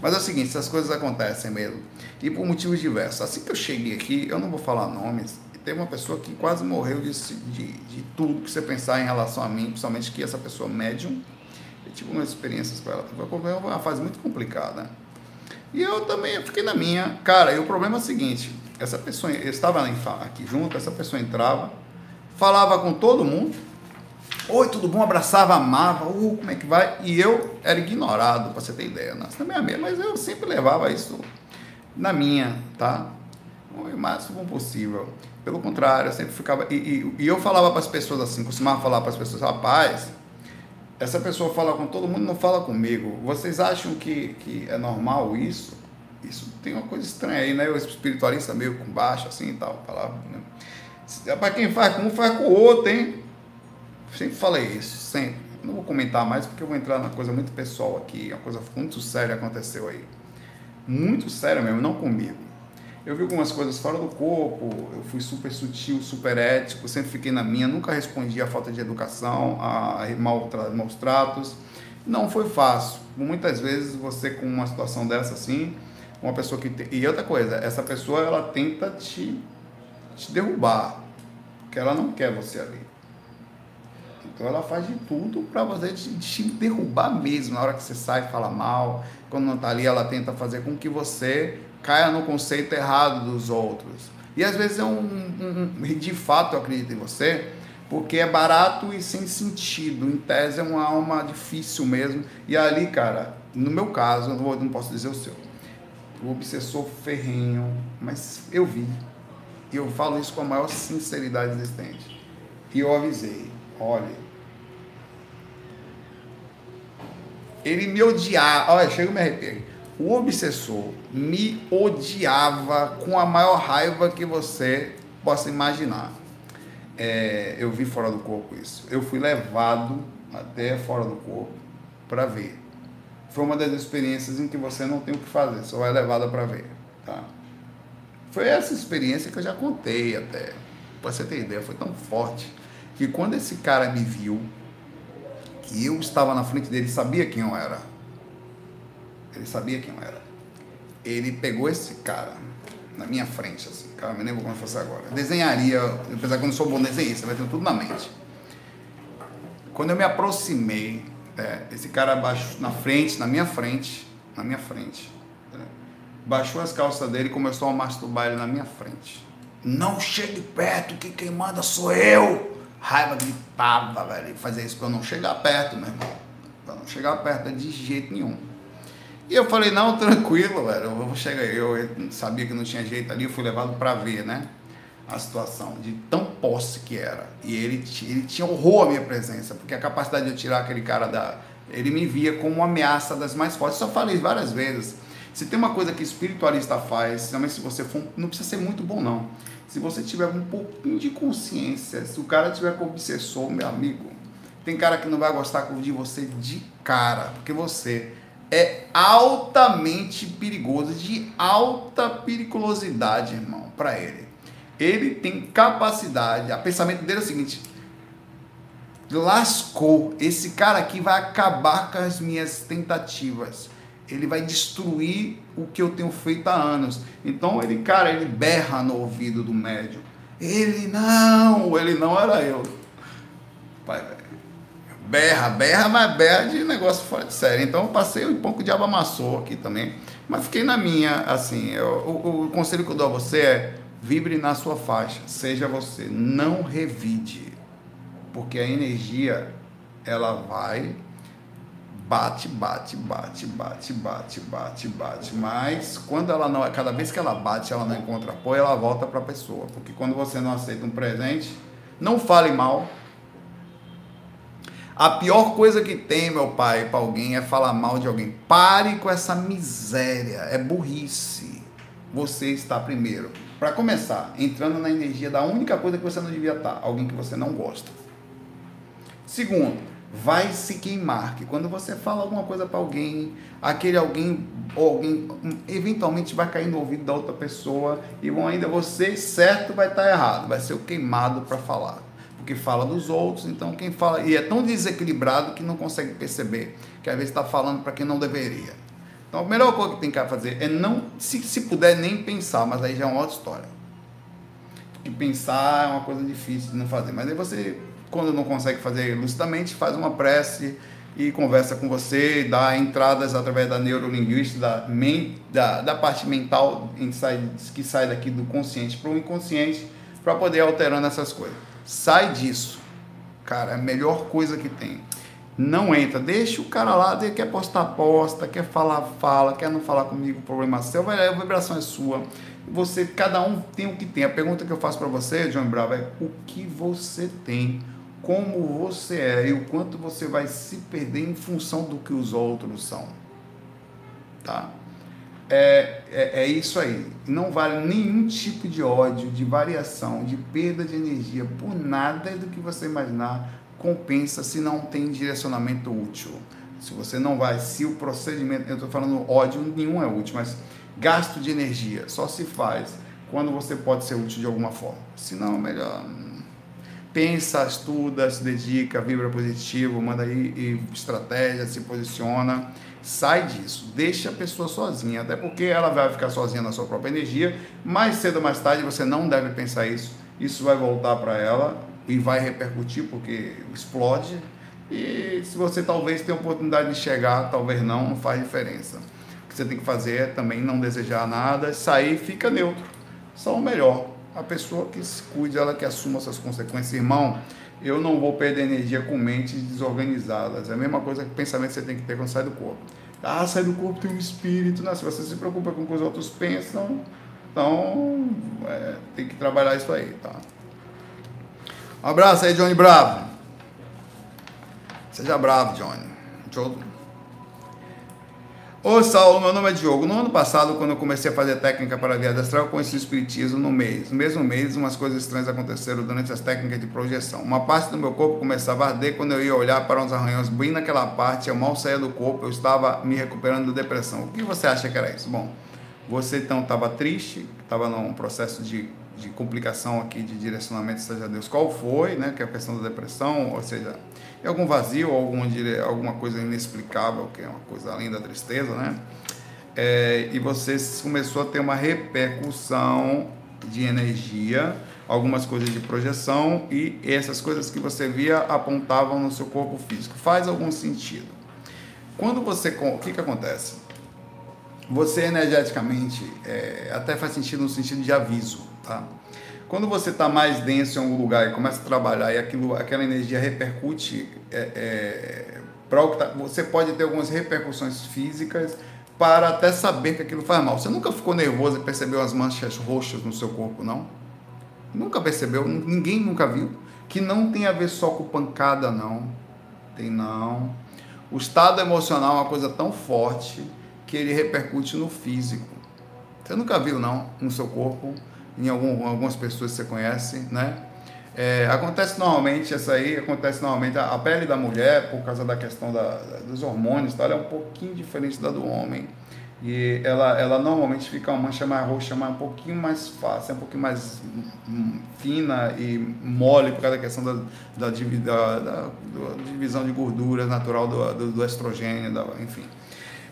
Mas é o seguinte, essas coisas acontecem mesmo. E por motivos diversos. Assim que eu cheguei aqui, eu não vou falar nomes, teve uma pessoa que quase morreu de, de, de, tudo que você pensar em relação a mim, principalmente que essa pessoa médium. Eu tive umas experiências com ela. Foi uma fase muito complicada. E eu também fiquei na minha. Cara, e o problema é o seguinte: essa pessoa, eu estava aqui junto, essa pessoa entrava, falava com todo mundo. Oi, tudo bom? Abraçava, amava, uh, como é que vai? E eu era ignorado, para você ter ideia. Nossa, também é mesmo, mas eu sempre levava isso na minha, tá? O máximo possível. Pelo contrário, eu sempre ficava. E, e, e eu falava para as pessoas assim, costumava falar para as pessoas, rapaz, essa pessoa fala com todo mundo, não fala comigo. Vocês acham que, que é normal isso? Isso tem uma coisa estranha aí, né? O espiritualista meio com baixo, assim e tal, falava. Né? É para quem faz com um, faz com o outro, hein? Sempre falei isso, sempre. Não vou comentar mais porque eu vou entrar numa coisa muito pessoal aqui, uma coisa muito séria aconteceu aí. Muito séria mesmo, não comigo eu vi algumas coisas fora do corpo, eu fui super sutil, super ético, sempre fiquei na minha, nunca respondi a falta de educação, a maus tratos. Não foi fácil. Muitas vezes você com uma situação dessa assim, uma pessoa que tem... e outra coisa, essa pessoa ela tenta te, te derrubar, porque ela não quer você ali. Então ela faz de tudo para você te, te, derrubar mesmo. Na hora que você sai, fala mal. Quando não está ali, ela tenta fazer com que você caia no conceito errado dos outros. E às vezes é um, um, de fato eu acredito em você, porque é barato e sem sentido. Em tese é uma alma difícil mesmo. E ali, cara, no meu caso, não, não posso dizer o seu, o obsessor ferrenho, mas eu vi. E eu falo isso com a maior sinceridade existente. E eu avisei, olha, ele me odiava, olha, chega e me arrepio o obsessor me odiava com a maior raiva que você possa imaginar. É, eu vi fora do corpo isso. Eu fui levado até fora do corpo para ver. Foi uma das experiências em que você não tem o que fazer, só é levada para ver. Tá? Foi essa experiência que eu já contei até. Para você ter ideia, foi tão forte que quando esse cara me viu, que eu estava na frente dele, sabia quem eu era ele sabia quem eu era. Ele pegou esse cara na minha frente, assim, cara, me lembro como fosse agora. desenharia, apesar que eu não sou bom desenhista, vai ter tudo na mente. Quando eu me aproximei, é, esse cara baixou na frente, na minha frente, na minha frente, é, baixou as calças dele e começou a masturbar ele na minha frente. Não chegue perto, que quem manda sou eu. Raiva gritava, velho, fazer isso pra eu não chegar perto, meu irmão. Pra não chegar perto de jeito nenhum. E eu falei, não, tranquilo, velho, vou chegar. Eu sabia que não tinha jeito ali, eu fui levado para ver, né? A situação, de tão posse que era. E ele, ele tinha horror à minha presença, porque a capacidade de eu tirar aquele cara da. Ele me via como uma ameaça das mais fortes. Só falei várias vezes. Se tem uma coisa que espiritualista faz, também se você for. Não precisa ser muito bom, não. Se você tiver um pouquinho de consciência, se o cara tiver com obsessor, meu amigo, tem cara que não vai gostar de você de cara, porque você é altamente perigoso, de alta periculosidade, irmão, para ele. Ele tem capacidade, o pensamento dele é o seguinte: lascou, esse cara aqui vai acabar com as minhas tentativas. Ele vai destruir o que eu tenho feito há anos. Então ele, cara, ele berra no ouvido do médium. Ele não, ele não era eu. Pai, berra, berra, mas berra de negócio fora de série. Então eu passei um pouco de diabo amassou aqui também. Mas fiquei na minha, assim, eu, o, o, conselho que eu dou a você é vibre na sua faixa, seja você, não revide, porque a energia ela vai bate, bate, bate, bate, bate, bate, bate, mas quando ela não, cada vez que ela bate, ela não encontra apoio, ela volta para a pessoa, porque quando você não aceita um presente, não fale mal, a pior coisa que tem, meu pai, para alguém é falar mal de alguém. Pare com essa miséria. É burrice. Você está primeiro. Para começar, entrando na energia da única coisa que você não devia estar, alguém que você não gosta. Segundo, vai se queimar. Que quando você fala alguma coisa para alguém, aquele alguém ou alguém eventualmente vai cair no ouvido da outra pessoa e vão ainda você certo vai estar errado, vai ser o queimado para falar. Porque fala dos outros, então quem fala e é tão desequilibrado que não consegue perceber que às vezes está falando para quem não deveria. Então a melhor coisa que tem que fazer é não, se, se puder, nem pensar, mas aí já é uma outra história. Porque pensar é uma coisa difícil de não fazer. Mas aí você quando não consegue fazer lucidamente, faz uma prece e conversa com você, dá entradas através da neurolinguística, da, da, da parte mental que sai daqui do consciente para o inconsciente, para poder alterando essas coisas. Sai disso. Cara, é a melhor coisa que tem. Não entra, deixa o cara lá, ele quer postar, posta, quer falar, fala, quer não falar comigo, problema é seu, vai, a vibração é sua. Você, cada um tem o que tem. A pergunta que eu faço para você, John Bravo, é o que você tem como você é e o quanto você vai se perder em função do que os outros são. Tá? É, é, é, isso aí. Não vale nenhum tipo de ódio, de variação, de perda de energia por nada do que você imaginar compensa se não tem direcionamento útil. Se você não vai, se o procedimento, eu estou falando ódio, nenhum é útil, mas gasto de energia só se faz quando você pode ser útil de alguma forma. Se não, melhor pensa, estuda, se dedica, vibra positivo, manda aí estratégia, se posiciona, sai disso, deixa a pessoa sozinha, até porque ela vai ficar sozinha na sua própria energia, mais cedo ou mais tarde você não deve pensar isso, isso vai voltar para ela e vai repercutir porque explode. E se você talvez tenha oportunidade de chegar, talvez não, não faz diferença. O que você tem que fazer é também não desejar nada, sair, fica neutro, só o melhor. A pessoa que se cuide, ela que assuma essas consequências. Irmão, eu não vou perder energia com mentes desorganizadas. É a mesma coisa que pensamento que você tem que ter quando sai do corpo. Ah, sai do corpo tem um espírito. Não, se você se preocupa com o que os outros pensam, então é, tem que trabalhar isso aí, tá? Um abraço aí, Johnny Bravo. Seja bravo, Johnny. Johnny. Ô Saulo, meu nome é Diogo. No ano passado, quando eu comecei a fazer técnica para a via astral, eu conheci o Espiritismo no mês. No mesmo mês, umas coisas estranhas aconteceram durante as técnicas de projeção. Uma parte do meu corpo começava a arder quando eu ia olhar para uns arranhões bem naquela parte, eu mal saía do corpo, eu estava me recuperando da depressão. O que você acha que era isso? Bom, você então estava triste, estava num processo de, de complicação aqui de direcionamento, seja Deus qual foi, né? Que é a questão da depressão, ou seja é algum vazio, algum, alguma coisa inexplicável, que é uma coisa além da tristeza, né? É, e você começou a ter uma repercussão de energia, algumas coisas de projeção e essas coisas que você via apontavam no seu corpo físico. Faz algum sentido. Quando você. O que, que acontece? Você energeticamente, é, até faz sentido no sentido de aviso, tá? Quando você está mais denso em algum lugar e começa a trabalhar e aquilo, aquela energia repercute, é, é, tá, você pode ter algumas repercussões físicas para até saber que aquilo faz mal. Você nunca ficou nervoso e percebeu as manchas roxas no seu corpo, não? Nunca percebeu? Ninguém nunca viu? Que não tem a ver só com pancada, não. Tem não. O estado emocional é uma coisa tão forte que ele repercute no físico. Você nunca viu, não, no seu corpo? Em algum, algumas pessoas que você conhece, né? É, acontece normalmente, essa aí acontece normalmente, a, a, pele da mulher, por causa da questão da, dos hormônios, tá, ela é um pouquinho diferente da do homem. E ela, ela normalmente fica uma mancha mais roxa, mas um pouquinho mais fácil, um pouquinho mais hum, fina e mole por causa da questão da, da, da, da divisão de gorduras natural do, do, do estrogênio, da, enfim.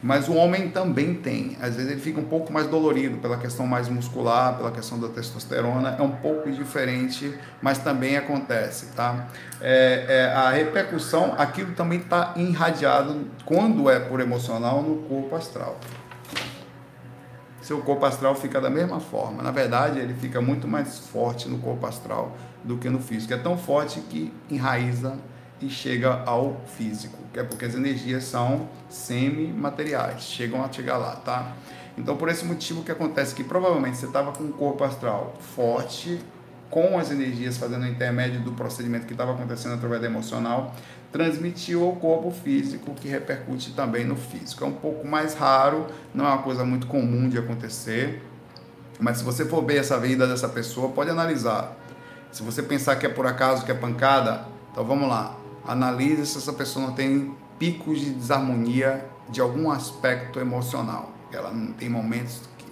Mas o homem também tem. Às vezes ele fica um pouco mais dolorido pela questão mais muscular, pela questão da testosterona. É um pouco diferente, mas também acontece, tá? É, é, a repercussão, aquilo também está irradiado, quando é por emocional, no corpo astral. Seu corpo astral fica da mesma forma. Na verdade, ele fica muito mais forte no corpo astral do que no físico. É tão forte que enraiza e chega ao físico, que é porque as energias são semimateriais, chegam a chegar lá, tá? Então, por esse motivo que acontece que provavelmente você estava com um corpo astral forte, com as energias fazendo o intermédio do procedimento que estava acontecendo através da emocional, transmitiu ao corpo físico, que repercute também no físico. É um pouco mais raro, não é uma coisa muito comum de acontecer, mas se você for ver essa vida dessa pessoa, pode analisar. Se você pensar que é por acaso, que é pancada, então vamos lá Analise se essa pessoa tem picos de desarmonia de algum aspecto emocional. Ela não tem momentos que,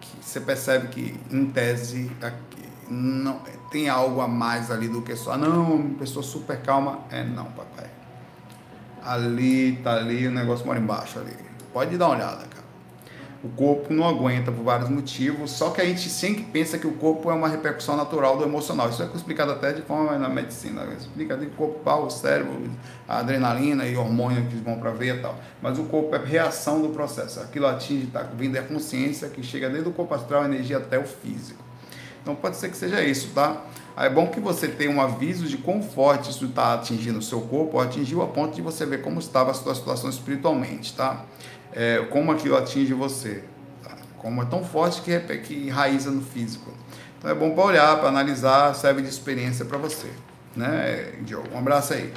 que você percebe que, em tese, aqui, não, tem algo a mais ali do que só, não, pessoa super calma. É não, papai. Ali, tá ali, o negócio mora embaixo ali. Pode dar uma olhada, cara o corpo não aguenta por vários motivos, só que a gente sempre pensa que o corpo é uma repercussão natural do emocional. Isso é explicado até de forma na medicina. Explica de corpo, o cérebro, a adrenalina e hormônio que vão para veia e tal. Mas o corpo é reação do processo. Aquilo atinge, está vindo da consciência que chega desde o corpo astral, a energia até o físico. Então pode ser que seja isso, tá? É bom que você tenha um aviso de quão forte isso está atingindo o seu corpo, atingiu a ponto de você ver como estava a sua situação espiritualmente, tá? É, como aquilo atinge você. Tá? Como é tão forte que, que enraiza no físico. Então é bom para olhar, para analisar, serve de experiência para você. Né, Diogo? Um abraço aí.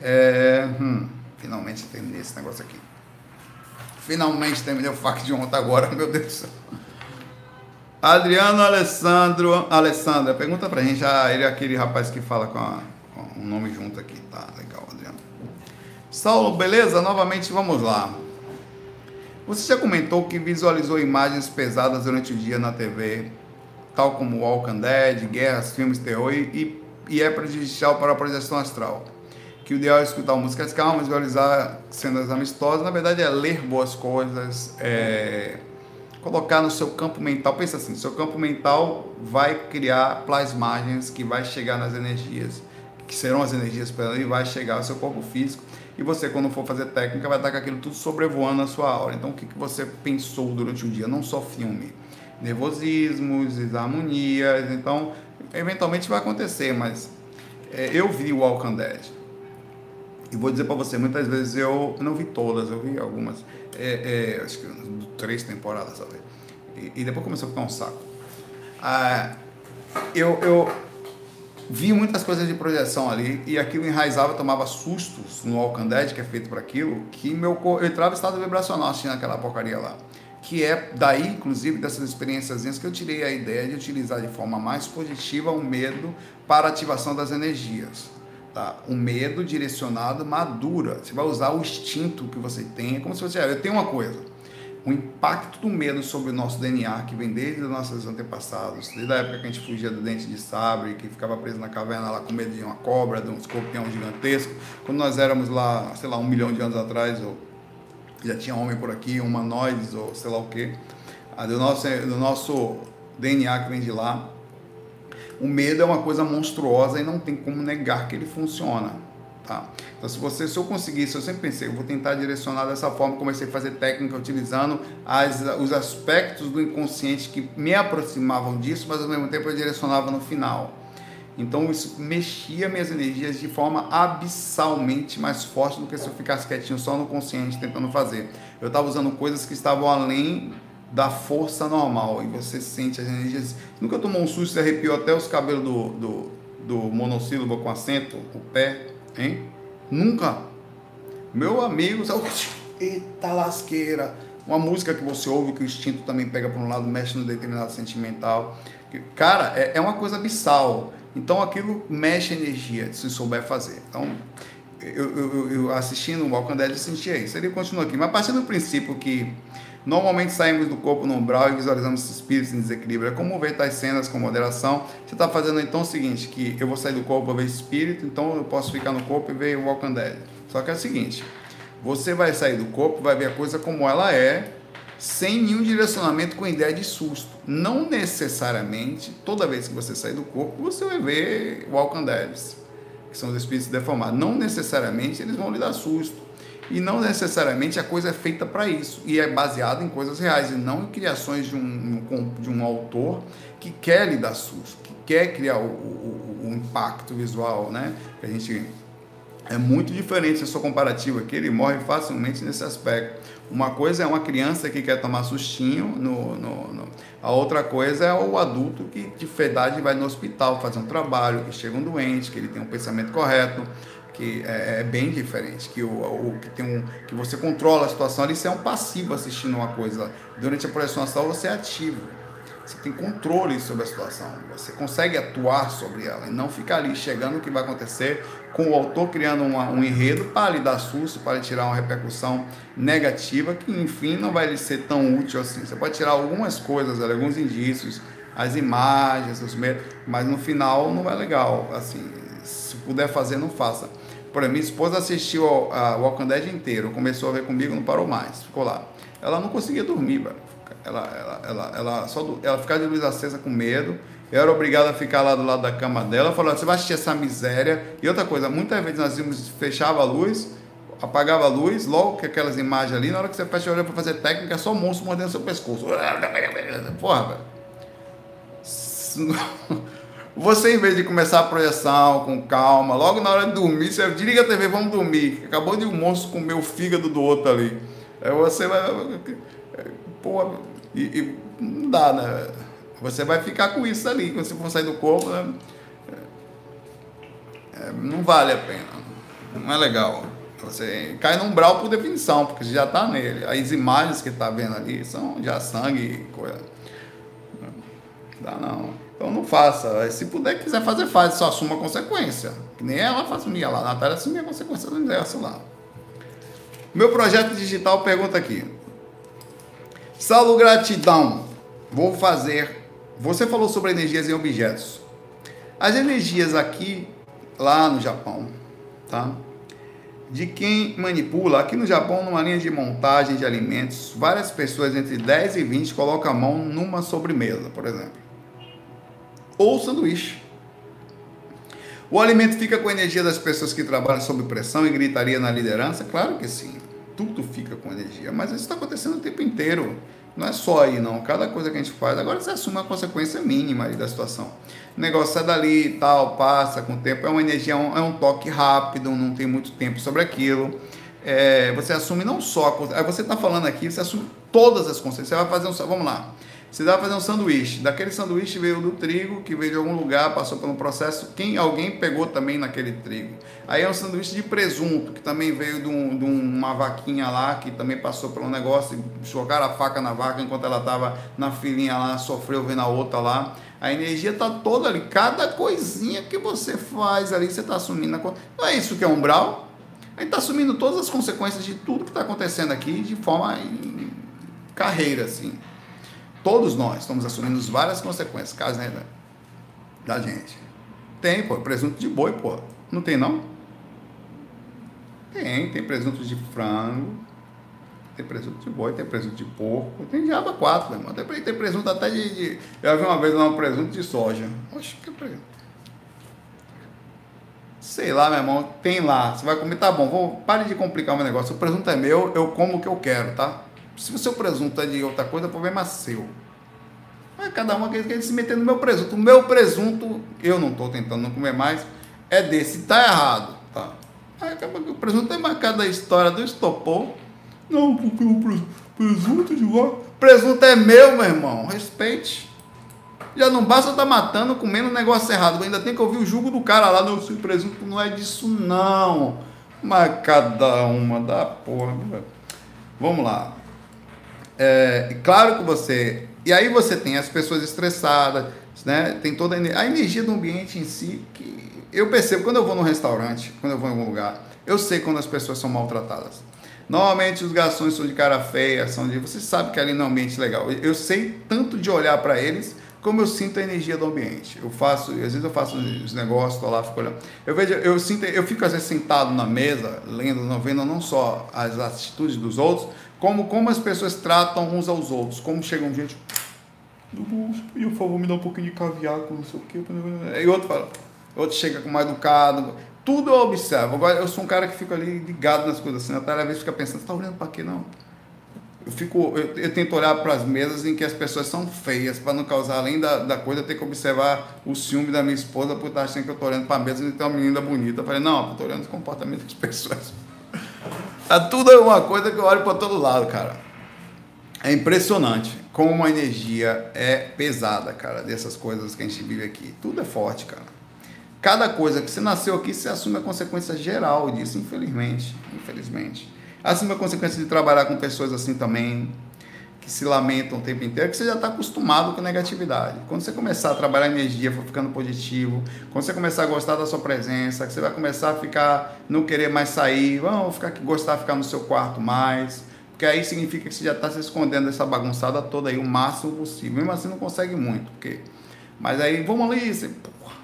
É, hum, finalmente terminei esse negócio aqui. Finalmente terminei o fac de ontem agora, meu Deus do céu. Adriano Alessandro, Alessandra, pergunta pra gente, ah, ele é aquele rapaz que fala com, a, com um nome junto aqui, tá legal. Saulo, beleza? Novamente vamos lá. Você já comentou que visualizou imagens pesadas durante o dia na TV, tal como Walking Dead, guerras, filmes terror e, e é prejudicial para a projeção astral. Que o ideal é escutar músicas calmas, visualizar cenas amistosas. Na verdade, é ler boas coisas, é colocar no seu campo mental. Pensa assim: seu campo mental vai criar plasmagens que vai chegar nas energias, que serão as energias para e vai chegar ao seu corpo físico e você, quando for fazer técnica, vai estar com aquilo tudo sobrevoando a sua aura. Então, o que, que você pensou durante o dia? Não só filme. Nervosismos, desarmonias. Então, eventualmente vai acontecer, mas é, eu vi o Walking Dead. E vou dizer para você, muitas vezes eu não vi todas, eu vi algumas. É, é, acho que três temporadas, sabe? E, e, depois começou a ficar um saco. Ah, eu, eu vi muitas coisas de projeção ali e aquilo enraizava, tomava sustos no Alcandete, que é feito para aquilo, que meu eu entrava em estado vibracional assistindo aquela porcaria lá. Que é daí, inclusive, dessas experiências que eu tirei a ideia de utilizar de forma mais positiva o medo para ativação das energias. Tá? O medo direcionado madura. Você vai usar o instinto que você tem. É como se você, ah, eu tenho uma coisa o impacto do medo sobre o nosso DNA, que vem desde os nossos antepassados, desde a época que a gente fugia do dente de sabre, que ficava preso na caverna lá com medo de uma cobra, de um escorpião gigantesco. Quando nós éramos lá, sei lá, um milhão de anos atrás, ou já tinha homem por aqui, humanoides, ou sei lá o quê, do nosso, do nosso DNA que vem de lá. O medo é uma coisa monstruosa e não tem como negar que ele funciona. Tá? Então, se você, se eu conseguisse, eu sempre pensei, eu vou tentar direcionar dessa forma, comecei a fazer técnica utilizando as, os aspectos do inconsciente que me aproximavam disso, mas ao mesmo tempo eu direcionava no final. Então isso mexia minhas energias de forma abissalmente mais forte do que se eu ficasse quietinho só no consciente tentando fazer. Eu estava usando coisas que estavam além da força normal e você sente as energias. Nunca tomou um susto e arrepiou até os cabelos do, do, do monossílabo com acento, o pé? Hein? Nunca. Meu amigo, eita lasqueira. Uma música que você ouve, que o instinto também pega por um lado, mexe no determinado sentimental. Cara, é, é uma coisa abissal. Então aquilo mexe energia, se souber fazer. Então, eu, eu, eu assistindo o Walking Dead, eu sentia isso. Ele continua aqui. Mas a partir do princípio que Normalmente saímos do corpo no umbral e visualizamos espíritos em desequilíbrio. É como ver tais cenas com moderação. Você está fazendo então o seguinte, que eu vou sair do corpo para ver espírito, então eu posso ficar no corpo e ver o Walking Dead. Só que é o seguinte, você vai sair do corpo, vai ver a coisa como ela é, sem nenhum direcionamento com ideia de susto. Não necessariamente, toda vez que você sair do corpo, você vai ver Walking Dead, que são os espíritos deformados. Não necessariamente eles vão lhe dar susto e não necessariamente a coisa é feita para isso. E é baseada em coisas reais e não em criações de um, de um autor que quer lhe dar susto, que quer criar o, o, o impacto visual, né? Que a gente é muito diferente a sua comparativa aqui, ele morre facilmente nesse aspecto. Uma coisa é uma criança que quer tomar sustinho, no, no, no, a outra coisa é o adulto que de verdade vai no hospital fazer um trabalho, que chega um doente, que ele tem um pensamento correto, que é, é, bem diferente, que o, o, que tem um que você controla a situação ali, você é um passivo assistindo uma coisa. Durante a projeção astral você é ativo. Você tem controle sobre a situação. Você consegue atuar sobre ela e não ficar ali chegando o que vai acontecer com o autor criando uma, um enredo para lhe dar susto, para lhe tirar uma repercussão negativa que, enfim, não vai lhe ser tão útil assim. Você pode tirar algumas coisas, alguns indícios, as imagens, os medos, mas no final não vai legal. Assim, se puder fazer, não faça. Por exemplo, minha esposa assistiu ao, ao Walking Dead inteiro, começou a ver comigo, não parou mais, ficou lá. Ela não conseguia dormir, velho ela, ela, ela, ela, só, ela ficava de luz acesa com medo. Eu era obrigado a ficar lá do lado da cama dela. Falou: você vai assistir essa miséria. E outra coisa, muitas vezes nós íamos, fechava a luz, apagava a luz, logo que aquelas imagens ali, na hora que você fecha o olho para fazer técnica, é só monstro mordendo seu pescoço. Porra, velho. Você, em vez de começar a projeção com calma, logo na hora de dormir, você desliga a TV, vamos dormir. Acabou de um monstro comer o fígado do outro ali. Aí você vai. Pô, e, e, não dá, né? Você vai ficar com isso ali, quando você for sair do corpo, né? é, não vale a pena. Não é legal. Você cai num umbral por definição, porque você já está nele. As imagens que está vendo ali são já sangue e coisa. Não dá não. Então não faça. Se puder, quiser fazer, faz. Só assuma a consequência. Que nem ela assumia lá. A Natália assumia a consequência do universo lá. Meu projeto digital pergunta aqui. Salve gratidão. Vou fazer. Você falou sobre energias em objetos. As energias aqui, lá no Japão, tá? De quem manipula, aqui no Japão, numa linha de montagem de alimentos, várias pessoas entre 10 e 20 colocam a mão numa sobremesa, por exemplo. Ou sanduíche. O alimento fica com a energia das pessoas que trabalham sob pressão e gritaria na liderança? Claro que sim tudo fica com energia. Mas isso está acontecendo o tempo inteiro. Não é só aí, não. Cada coisa que a gente faz, agora você assume a consequência mínima da situação. O negócio sai dali e tal, passa com o tempo. É uma energia, é um, é um toque rápido, não tem muito tempo sobre aquilo. É, você assume não só. Você está falando aqui, você assume todas as consequências. Você vai fazer um. Vamos lá. Você vai fazer um sanduíche. Daquele sanduíche veio do trigo, que veio de algum lugar, passou pelo processo. Quem alguém pegou também naquele trigo. Aí é um sanduíche de presunto, que também veio de, um, de uma vaquinha lá, que também passou pelo negócio, jogaram a faca na vaca enquanto ela estava na filinha lá, sofreu vendo a outra lá. A energia está toda ali. Cada coisinha que você faz ali, você está assumindo. A... Não é isso que é umbral? A gente está assumindo todas as consequências de tudo que está acontecendo aqui de forma em carreira, assim. Todos nós estamos assumindo várias consequências, caso né, da gente. Tem, pô, presunto de boi, pô. Não tem, não? Tem, tem presunto de frango, tem presunto de boi, tem presunto de porco, tem diabo quatro, meu irmão. Tem, tem presunto até de, de, Eu vi uma vez um presunto de soja. Oxe, que presunto. Sei lá, meu irmão, tem lá. Você vai comer, tá bom, vou, pare de complicar o meu negócio. O presunto é meu, eu como o que eu quero, tá? Se o seu presunto é de outra coisa, o problema é seu. Mas cada um quer se meter no meu presunto. O meu presunto, eu não estou tentando não comer mais, é desse. Está errado. Tá. Aí o presunto é marcado a história do estopor. Não, porque o presunto de lá. Presunto é meu, meu irmão. Respeite. Já não basta estar tá matando, comendo um negócio errado. ainda tem que ouvir o jugo do cara lá. Não, o presunto não é disso, não. Mas cada uma da porra. Vamos lá. É, claro que você. E aí você tem as pessoas estressadas, né? Tem toda a, a energia do ambiente em si que eu percebo quando eu vou num restaurante, quando eu vou em algum lugar, eu sei quando as pessoas são maltratadas. Normalmente os garçons são de cara feia, são de. Você sabe que ali não é um ambiente legal. Eu sei tanto de olhar para eles como eu sinto a energia do ambiente. Eu faço, às vezes eu faço os negócios, tô lá, fico olhando. Eu vejo, eu sinto, eu fico às vezes sentado na mesa, lendo, não vendo não só as atitudes dos outros, como, como as pessoas tratam uns aos outros. Como chegam gente. E por favor, me dá um pouquinho de caviar com não sei o quê. E outro fala, outro chega com mais educado. Tudo eu observo. Agora, eu sou um cara que fica ali ligado nas coisas assim. Até às vezes fica pensando, você tá olhando para quê? Não. Eu, fico, eu, eu tento olhar para as mesas em que as pessoas são feias, para não causar, além da, da coisa, ter que observar o ciúme da minha esposa por estar achando que eu estou olhando para a mesa e tem uma menina bonita. Eu falei, não, estou olhando o comportamento das pessoas. É tudo uma coisa que eu olho para todo lado, cara. É impressionante como a energia é pesada, cara, dessas coisas que a gente vive aqui. Tudo é forte, cara. Cada coisa que você nasceu aqui, você assume a consequência geral disso, infelizmente. Infelizmente. Assume a consequência de trabalhar com pessoas assim também. Se lamentam o tempo inteiro, que você já está acostumado com negatividade. Quando você começar a trabalhar energia, for ficando positivo, quando você começar a gostar da sua presença, que você vai começar a ficar, não querer mais sair, vamos ficar, gostar de ficar no seu quarto mais, porque aí significa que você já está se escondendo dessa bagunçada toda aí o máximo possível. Mesmo assim não consegue muito, porque... Mas aí, vamos ali, você, porra,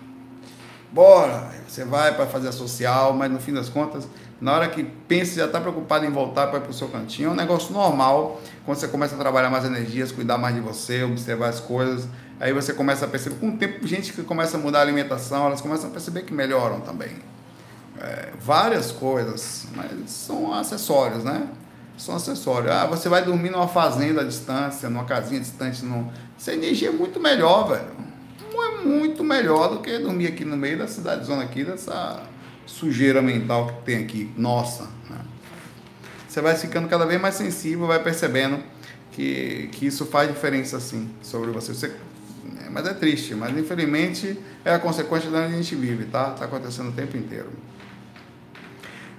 bora, você vai para fazer a social, mas no fim das contas na hora que pensa, já está preocupado em voltar para o seu cantinho. É um negócio normal quando você começa a trabalhar mais energias, cuidar mais de você, observar as coisas. Aí você começa a perceber, com o tempo, gente que começa a mudar a alimentação, elas começam a perceber que melhoram também. É, várias coisas, mas são acessórios, né? São acessórios. Ah, você vai dormir numa fazenda à distância, numa casinha distante. Num... Essa energia é muito melhor, velho. É muito melhor do que dormir aqui no meio da cidade, zona aqui, dessa sujeira mental que tem aqui, nossa. Né? Você vai ficando cada vez mais sensível, vai percebendo que, que isso faz diferença sim sobre você. você é, mas é triste, mas infelizmente é a consequência da onde a gente vive, tá? Tá acontecendo o tempo inteiro.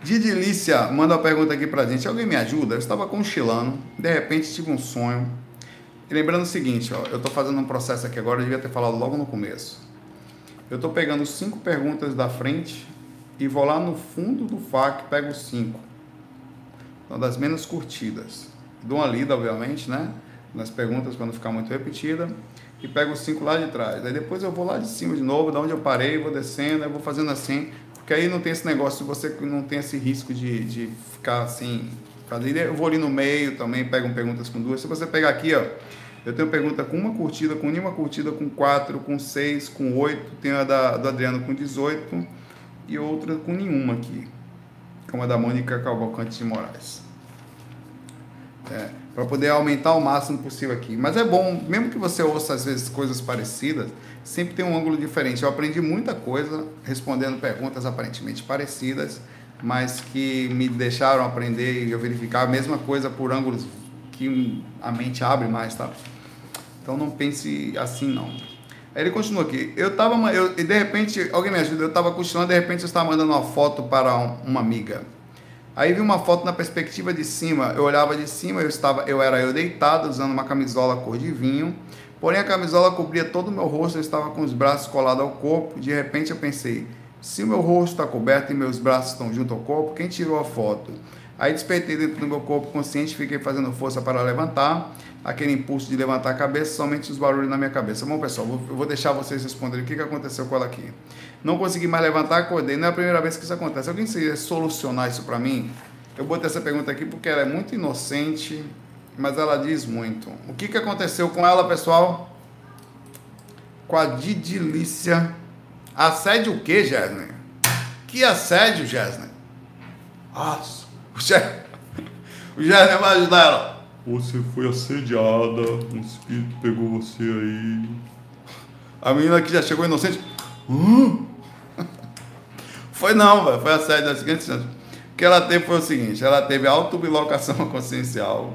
Didilícia manda uma pergunta aqui pra gente. Alguém me ajuda? Eu estava conchilando, de repente tive um sonho. E lembrando o seguinte, ó, eu estou fazendo um processo aqui agora, eu devia ter falado logo no começo. Eu estou pegando cinco perguntas da frente e vou lá no fundo do FAQ, pego cinco. Uma das menos curtidas. Dou uma lida, obviamente, né? Nas perguntas para não ficar muito repetida. E pego os cinco lá de trás. Aí depois eu vou lá de cima de novo, da onde eu parei, vou descendo, eu vou fazendo assim. Porque aí não tem esse negócio, você não tem esse risco de, de ficar assim. Eu vou ali no meio também, pego perguntas com duas. Se você pegar aqui, ó, eu tenho pergunta com uma curtida, com nenhuma curtida, com quatro, com seis, com oito. Tenho a da, do Adriano com 18 e outra com nenhuma aqui, como a da Mônica Cavalcante de Moraes. É, para poder aumentar o máximo possível aqui. Mas é bom, mesmo que você ouça às vezes coisas parecidas, sempre tem um ângulo diferente. Eu aprendi muita coisa respondendo perguntas aparentemente parecidas, mas que me deixaram aprender e eu verificar a mesma coisa por ângulos que a mente abre mais, tá? Então não pense assim não. Aí ele continua aqui. Eu tava, eu, e de repente, alguém me ajuda, eu estava cochilando, de repente eu estava mandando uma foto para um, uma amiga. Aí vi uma foto na perspectiva de cima, eu olhava de cima, eu estava, eu era eu deitado, usando uma camisola cor de vinho, porém a camisola cobria todo o meu rosto, eu estava com os braços colados ao corpo, de repente eu pensei, se o meu rosto está coberto e meus braços estão junto ao corpo, quem tirou a foto? Aí despertei dentro do meu corpo consciente, fiquei fazendo força para levantar, aquele impulso de levantar a cabeça, somente os barulhos na minha cabeça. Bom, pessoal, eu vou deixar vocês responderem o que aconteceu com ela aqui. Não consegui mais levantar, acordei. Não é a primeira vez que isso acontece. Alguém se solucionar isso para mim? Eu botei essa pergunta aqui porque ela é muito inocente, mas ela diz muito. O que, que aconteceu com ela, pessoal? Com a Didilícia. Assédio o quê, Jéssica? Que assédio, Jéssica? Nossa. O Jé vai ajudar ela. Você foi assediada, um espírito pegou você aí. A menina que já chegou inocente. Hum? Foi não, velho. Foi assédio da seguinte chance. O que ela teve foi o seguinte: ela teve autobilocação consciencial.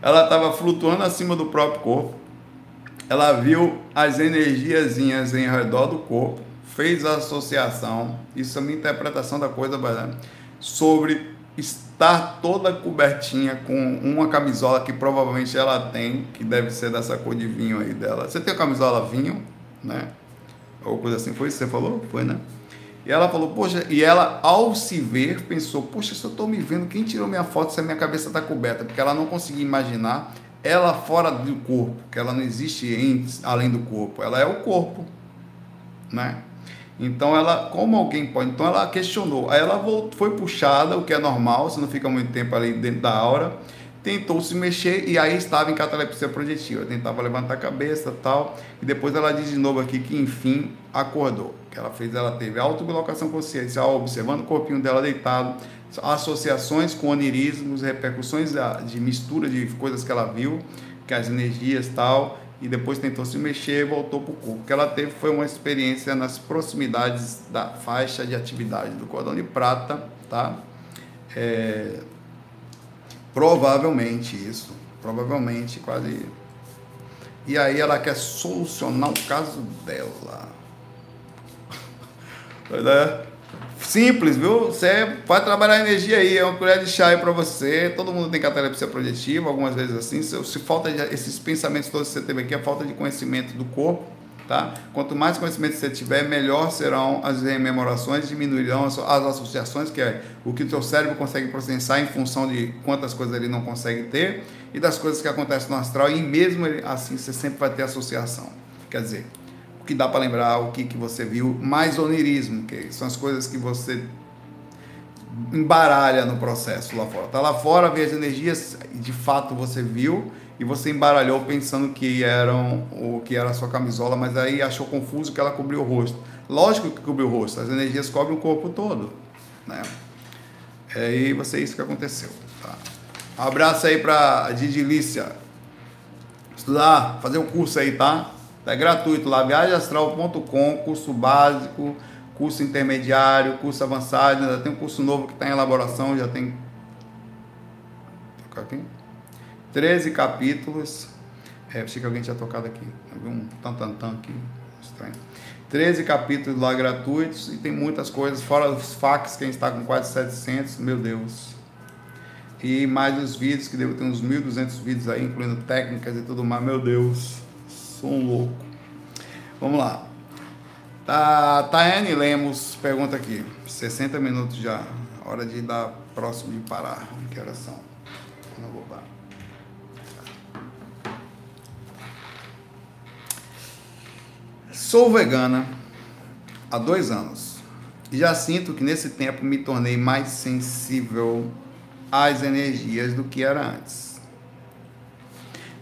Ela estava flutuando acima do próprio corpo. Ela viu as energiazinhas em redor do corpo, fez a associação. Isso é uma interpretação da coisa, sobre estar toda cobertinha com uma camisola que provavelmente ela tem, que deve ser dessa cor de vinho aí dela. Você tem a camisola vinho, né? Ou coisa assim, foi isso que você falou? Foi, né? E ela falou, poxa, e ela ao se ver pensou, poxa, se eu estou me vendo, quem tirou minha foto se a minha cabeça está coberta? Porque ela não conseguia imaginar ela fora do corpo, que ela não existe em, além do corpo, ela é o corpo, né? Então ela, como alguém pode, então ela questionou. Aí ela voltou, foi puxada, o que é normal, você não fica muito tempo ali dentro da aura. Tentou se mexer e aí estava em catalepsia projetiva. Tentava levantar a cabeça tal. E depois ela diz de novo aqui que enfim acordou. Que ela fez, ela teve autobilocação consciencial, observando o corpinho dela deitado, associações com onirismos, repercussões de mistura de coisas que ela viu, que as energias tal e depois tentou se mexer e voltou para o corpo. O que ela teve foi uma experiência nas proximidades da faixa de atividade do cordão de prata, tá? É, provavelmente isso, provavelmente quase. E aí ela quer solucionar o caso dela. É, Simples, viu? Você pode trabalhar a energia aí, é uma colher de chá aí para você. Todo mundo tem catalepsia projetiva, algumas vezes assim. Se, se falta de, esses pensamentos todos que você teve aqui, é falta de conhecimento do corpo, tá? Quanto mais conhecimento você tiver, melhor serão as rememorações, diminuirão as, as associações, que é o que o teu cérebro consegue processar em função de quantas coisas ele não consegue ter e das coisas que acontecem no astral. E mesmo assim, você sempre vai ter associação. Quer dizer, o que dá para lembrar, o que, que você viu, mais onirismo, que são as coisas que você embaralha no processo lá fora. Tá lá fora, vê as energias, de fato você viu e você embaralhou pensando que eram o que era a sua camisola, mas aí achou confuso que ela cobriu o rosto. Lógico que cobriu o rosto, as energias cobrem o corpo todo, né? É, e você isso que aconteceu. Tá? Um abraço aí para Didilícia. Estudar, fazer o curso aí, tá? É gratuito lá, viagemastral.com, curso básico, curso intermediário, curso avançado, ainda tem um curso novo que está em elaboração, já tem aqui. 13 capítulos. É, achei que alguém tinha tocado aqui. Vi um tan aqui. Estranho. 13 capítulos lá gratuitos e tem muitas coisas, fora os fax que a gente está com quase 700, meu Deus. E mais os vídeos, que devo ter uns 1.200 vídeos aí, incluindo técnicas e tudo mais, meu Deus. Sou um louco. Vamos lá. Tá, Tayane Lemos pergunta aqui. 60 minutos já. Hora de dar próximo de parar. Que horas são? Não vou parar. Sou vegana há dois anos. E já sinto que nesse tempo me tornei mais sensível às energias do que era antes.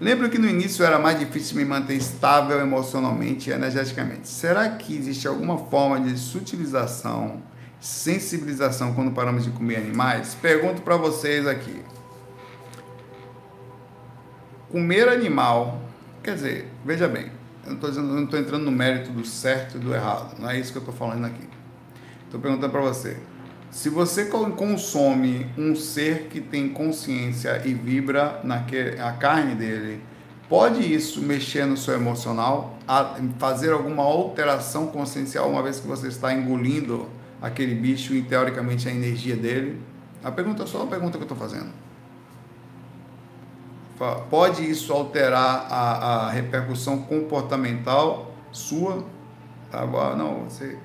Lembro que no início era mais difícil me manter estável emocionalmente e energeticamente. Será que existe alguma forma de sutilização, sensibilização quando paramos de comer animais? Pergunto para vocês aqui. Comer animal, quer dizer, veja bem, eu não estou entrando no mérito do certo e do errado, não é isso que eu estou falando aqui. Estou perguntando para você. Se você consome um ser que tem consciência e vibra na carne dele, pode isso mexer no seu emocional, fazer alguma alteração consciencial uma vez que você está engolindo aquele bicho e teoricamente a energia dele? A pergunta é só a pergunta que eu estou fazendo. Pode isso alterar a, a repercussão comportamental sua? Tá, não, você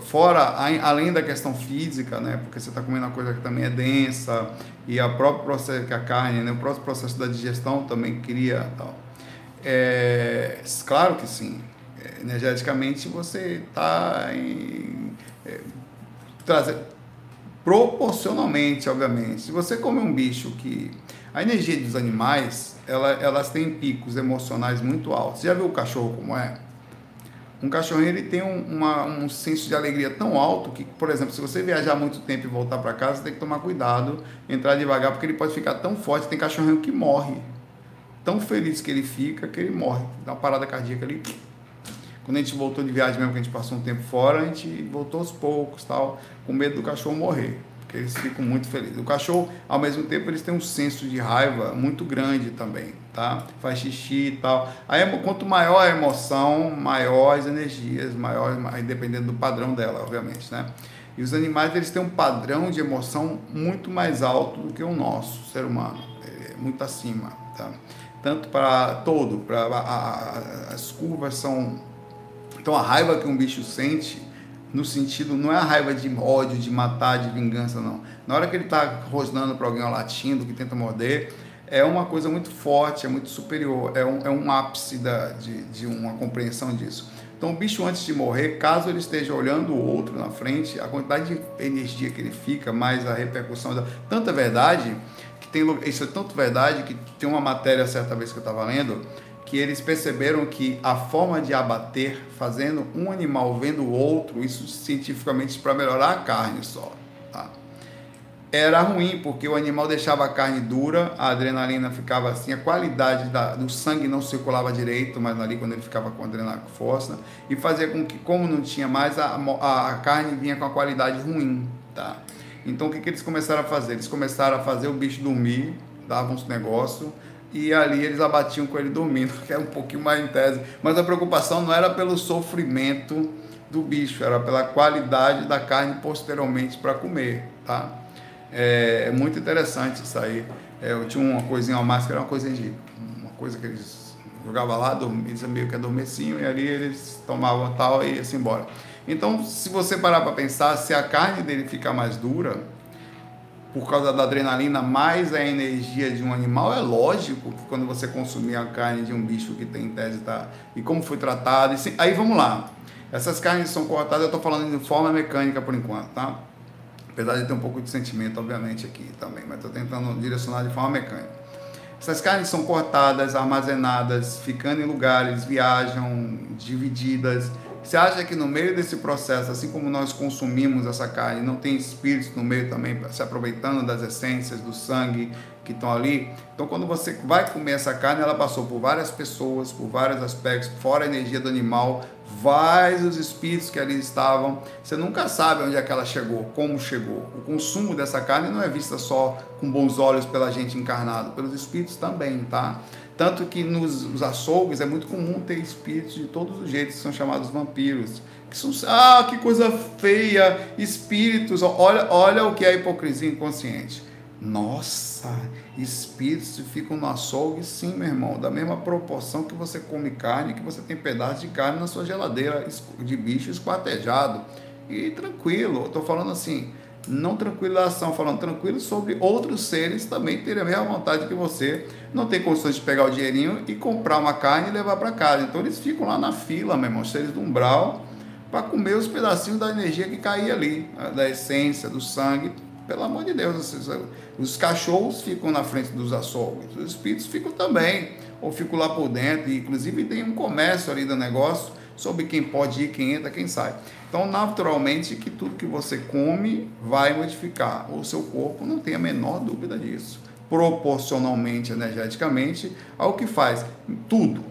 fora além da questão física, né, porque você está comendo uma coisa que também é densa e a próprio processo que a carne, né, o próprio processo da digestão também cria tal. É, claro que sim, é, energeticamente você está é, trazer proporcionalmente, obviamente. Se você come um bicho que a energia dos animais, ela, elas têm picos emocionais muito altos. Você já viu o cachorro como é? Um cachorrinho ele tem um, uma, um senso de alegria tão alto que, por exemplo, se você viajar muito tempo e voltar para casa, você tem que tomar cuidado, entrar devagar, porque ele pode ficar tão forte. Tem cachorrinho que morre, tão feliz que ele fica que ele morre, dá uma parada cardíaca ali. Quando a gente voltou de viagem mesmo, que a gente passou um tempo fora, a gente voltou aos poucos, tal, com medo do cachorro morrer eles ficam muito felizes. O cachorro, ao mesmo tempo, eles têm um senso de raiva muito grande também, tá? Faz xixi e tal. Aí, quanto maior a emoção, maior as energias, maior, dependendo do padrão dela, obviamente, né? E os animais, eles têm um padrão de emoção muito mais alto do que o nosso, ser humano, é muito acima, tá? Tanto para todo, para as curvas são... Então, a raiva que um bicho sente no sentido, não é a raiva de ódio, de matar, de vingança, não. Na hora que ele está rosnando para alguém, latindo, que tenta morder, é uma coisa muito forte, é muito superior, é um, é um ápice da, de, de uma compreensão disso. Então, o bicho, antes de morrer, caso ele esteja olhando o outro na frente, a quantidade de energia que ele fica, mais a repercussão da. Tanta verdade, que tem. Isso é tanto verdade que tem uma matéria certa vez que eu estava lendo que eles perceberam que a forma de abater, fazendo um animal vendo o outro, isso cientificamente para melhorar a carne só, tá? era ruim, porque o animal deixava a carne dura, a adrenalina ficava assim, a qualidade da, do sangue não circulava direito, mas ali quando ele ficava com adrenalina com força, e fazia com que, como não tinha mais, a, a, a carne vinha com a qualidade ruim, tá? Então o que, que eles começaram a fazer? Eles começaram a fazer o bicho dormir, davam uns negócios, e ali eles abatiam com ele dormindo, que é um pouquinho mais em tese. Mas a preocupação não era pelo sofrimento do bicho, era pela qualidade da carne posteriormente para comer, tá? É, é, muito interessante isso aí. É, eu tinha uma coisinha, uma máscara, uma coisinha de uma coisa que eles jogavam lá, dormia, meio que adormeciam e ali eles tomavam tal e ia-se embora. Então, se você parar para pensar, se a carne dele ficar mais dura, por causa da adrenalina mais a energia de um animal, é lógico que quando você consumir a carne de um bicho que tem tese tá, e como foi tratado, e aí vamos lá. Essas carnes são cortadas, eu estou falando de forma mecânica por enquanto, tá? Apesar de ter um pouco de sentimento, obviamente, aqui também, mas estou tentando direcionar de forma mecânica. Essas carnes são cortadas, armazenadas, ficando em lugares, viajam, divididas, você acha que no meio desse processo, assim como nós consumimos essa carne, não tem espíritos no meio também se aproveitando das essências, do sangue que estão ali? Então, quando você vai comer essa carne, ela passou por várias pessoas, por vários aspectos, fora a energia do animal, vários espíritos que ali estavam. Você nunca sabe onde é que ela chegou, como chegou. O consumo dessa carne não é vista só com bons olhos pela gente encarnada, pelos espíritos também, tá? Tanto que nos açougues é muito comum ter espíritos de todos os jeitos, que são chamados vampiros. Que são, ah, que coisa feia, espíritos. Olha, olha o que é a hipocrisia inconsciente. Nossa, espíritos ficam no açougue, sim, meu irmão, da mesma proporção que você come carne, que você tem pedaço de carne na sua geladeira de bicho esquartejado. E tranquilo, estou falando assim, não tranquilização, falando tranquilo sobre outros seres também terem a mesma vontade que você, não tem condições de pegar o dinheirinho e comprar uma carne e levar para casa. Então eles ficam lá na fila, meu irmão, seres do umbral, para comer os pedacinhos da energia que caía ali, da essência, do sangue. Pelo amor de Deus, os cachorros ficam na frente dos açougues, os espíritos ficam também, ou ficam lá por dentro, e inclusive tem um comércio ali do negócio sobre quem pode ir, quem entra, quem sai. Então, naturalmente, que tudo que você come vai modificar o seu corpo, não tem a menor dúvida disso. Proporcionalmente, energeticamente, ao que faz. Tudo.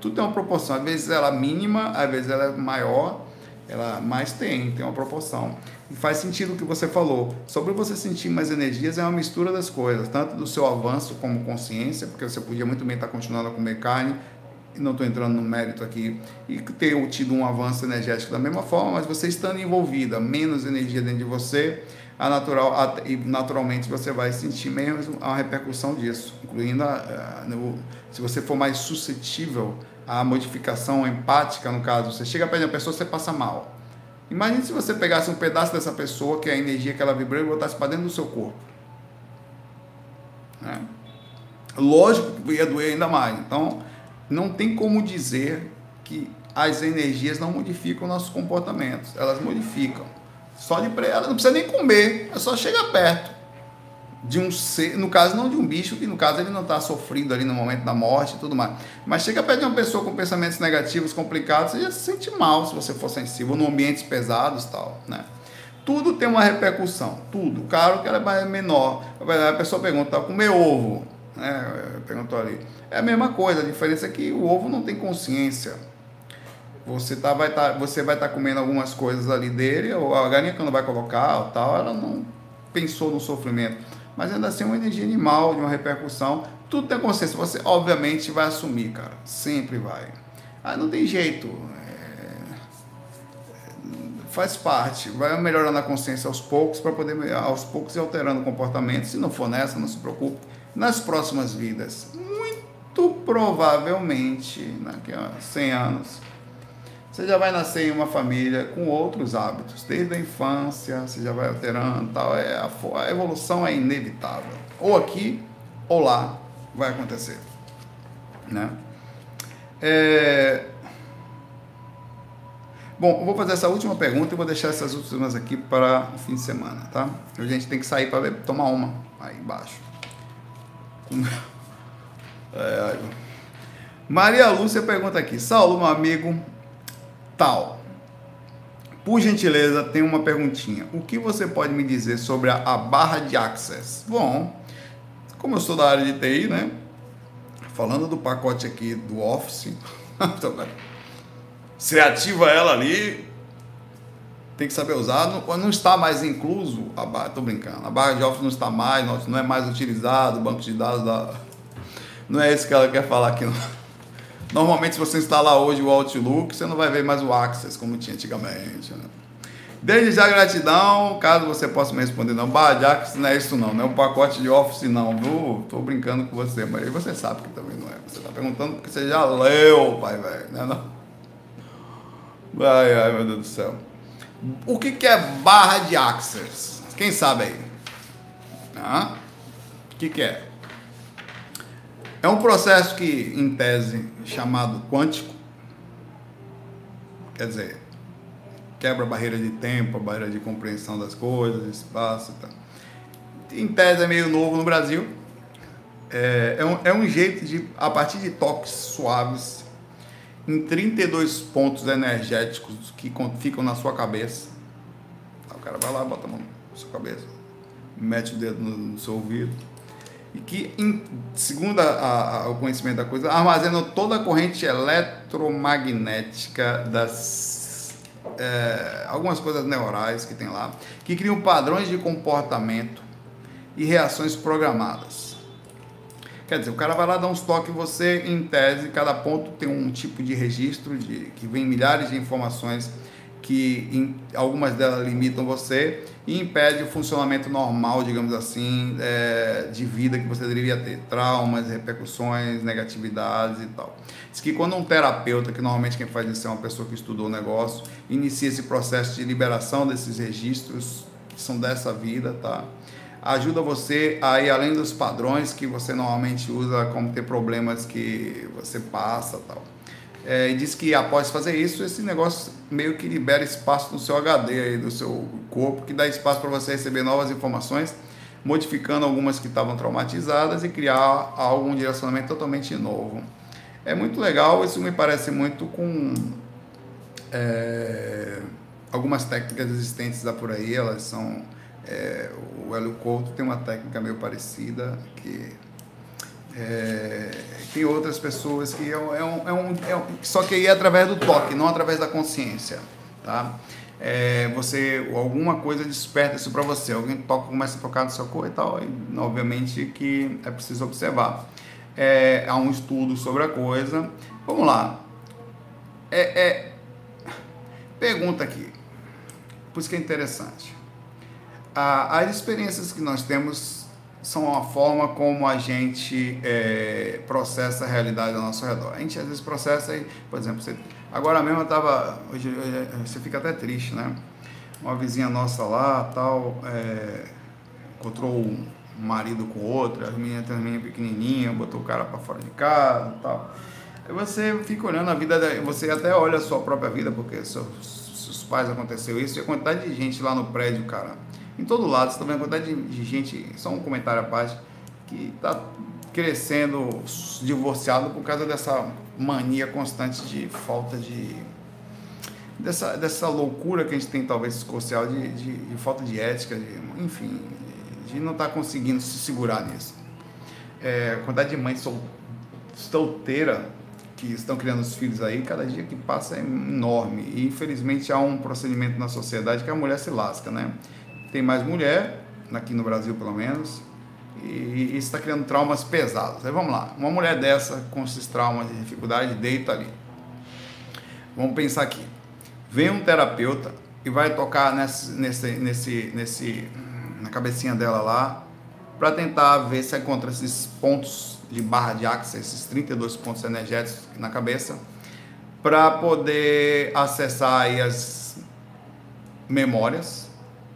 Tudo tem uma proporção. Às vezes ela é mínima, às vezes ela é maior, ela mais tem, tem uma proporção. E faz sentido o que você falou. Sobre você sentir mais energias é uma mistura das coisas, tanto do seu avanço como consciência, porque você podia muito bem estar continuando a comer carne, não estou entrando no mérito aqui, e ter tido um avanço energético da mesma forma, mas você estando envolvida, menos energia dentro de você, a natural, a, e naturalmente você vai sentir mesmo a repercussão disso, incluindo a, a, no, se você for mais suscetível à modificação empática, no caso, você chega perto de uma pessoa, você passa mal. Imagine se você pegasse um pedaço dessa pessoa, que é a energia que ela vibrou, e botasse para dentro do seu corpo. Né? Lógico que ia doer ainda mais. Então, não tem como dizer que as energias não modificam nossos comportamentos. Elas modificam. Só de ela não precisa nem comer, é só chegar perto de um ser, no caso não de um bicho, que no caso ele não está sofrendo ali no momento da morte e tudo mais. Mas chega perto de uma pessoa com pensamentos negativos, complicados, você já se sente mal se você for sensível, no ambientes pesados tal, né? Tudo tem uma repercussão, tudo. Claro que ela é menor. A pessoa pergunta, comer ovo, né? Perguntou ali. É a mesma coisa, a diferença é que o ovo não tem consciência. Você, tá, vai tá, você vai estar tá comendo algumas coisas ali dele, ou a galinha quando vai colocar, ou tal, ela não pensou no sofrimento. Mas ainda assim é uma energia animal, de uma repercussão. Tudo tem consciência. Você obviamente vai assumir, cara. Sempre vai. Ah, não tem jeito. É... Faz parte. Vai melhorando a consciência aos poucos para poder aos poucos ir alterando o comportamento. Se não for nessa, não se preocupe. Nas próximas vidas muito provavelmente, daqui a 100 anos, você já vai nascer em uma família com outros hábitos, desde a infância, você já vai alterando, tal, é a, a evolução é inevitável. Ou aqui ou lá vai acontecer, né? É... Bom, eu vou fazer essa última pergunta e vou deixar essas últimas aqui para o fim de semana, tá? A gente tem que sair para tomar uma aí embaixo. É, Maria Lúcia pergunta aqui: Saulo, meu amigo, tal. Por gentileza, tem uma perguntinha. O que você pode me dizer sobre a, a barra de access? Bom, como eu sou da área de TI, né? Falando do pacote aqui do Office, você ativa ela ali, tem que saber usar. Não, não está mais incluso a barra, tô brincando. A barra de Office não está mais, não é mais utilizado, o banco de dados da Não é isso que ela quer falar aqui. Normalmente, se você instalar hoje o Outlook, você não vai ver mais o Access como tinha antigamente. Né? Desde já gratidão, caso você possa me responder, não, Badiax não é isso não, não é um pacote de Office não, viu? Tô brincando com você, mas você sabe que também não é. Você tá perguntando porque você já leu, pai velho, né não? Ai, ai, meu Deus do céu. O que, que é barra de Access? Quem sabe aí? Ah? O que, que é? É um processo que, em tese, chamado quântico, quer dizer, quebra a barreira de tempo, a barreira de compreensão das coisas, espaço e tal. Em tese é meio novo no Brasil. É, é, um, é um jeito de, a partir de toques suaves, em 32 pontos energéticos que ficam na sua cabeça. O cara vai lá, bota a mão na sua cabeça, mete o dedo no, no seu ouvido. E que, em, segundo a, a, o conhecimento da coisa, armazenam toda a corrente eletromagnética das é, algumas coisas neurais que tem lá, que criam padrões de comportamento e reações programadas. Quer dizer, o cara vai lá dar uns toques em você, em tese, cada ponto tem um tipo de registro de, que vem milhares de informações que em, algumas delas limitam você e impede o funcionamento normal, digamos assim, é, de vida que você deveria ter, traumas, repercussões, negatividades e tal. Diz que quando um terapeuta, que normalmente quem faz isso é uma pessoa que estudou o negócio, inicia esse processo de liberação desses registros que são dessa vida, tá? Ajuda você a ir além dos padrões que você normalmente usa, como ter problemas que você passa, tal. É, e diz que após fazer isso, esse negócio meio que libera espaço no seu HD aí, do seu corpo, que dá espaço para você receber novas informações, modificando algumas que estavam traumatizadas e criar algum direcionamento totalmente novo. É muito legal, isso me parece muito com é, algumas técnicas existentes da por aí, elas são. É, o Hélio Couto tem uma técnica meio parecida que é, tem outras pessoas que é é um, é um, é um, só que aí é através do toque, não através da consciência, tá? É, você alguma coisa desperta isso para você, alguém toca, começa a tocar no seu corpo e tal, e, obviamente que é preciso observar. É, há um estudo sobre a coisa. Vamos lá. É, é pergunta aqui, por isso que é interessante. Ah, as experiências que nós temos são a forma como a gente é, processa a realidade ao nosso redor. A gente às vezes processa, aí, por exemplo, você, agora mesmo eu estava, hoje, hoje, você fica até triste, né? Uma vizinha nossa lá, tal, é, encontrou um marido com outra, as meninas tem menina pequenininha, botou o cara para fora de casa, tal. Aí você fica olhando a vida, você até olha a sua própria vida, porque seus, seus pais aconteceu isso, e a quantidade de gente lá no prédio, cara em todo lado. Está vendo a quantidade de, de gente, só um comentário à parte, que está crescendo divorciado por causa dessa mania constante de falta de. dessa, dessa loucura que a gente tem, talvez, social, de, de, de falta de ética, de, enfim, de não estar tá conseguindo se segurar nisso. É, a quantidade de mães sol, solteira que estão criando os filhos aí, cada dia que passa é enorme. E infelizmente há um procedimento na sociedade que a mulher se lasca, né? Tem mais mulher, aqui no Brasil pelo menos, e está criando traumas pesados. Aí vamos lá, uma mulher dessa com esses traumas de dificuldade, deita ali. Vamos pensar aqui. Vem um terapeuta e vai tocar nesse, nesse, nesse, nesse, na cabecinha dela lá, para tentar ver se encontra esses pontos de barra de axis, esses 32 pontos energéticos na cabeça, para poder acessar aí as memórias,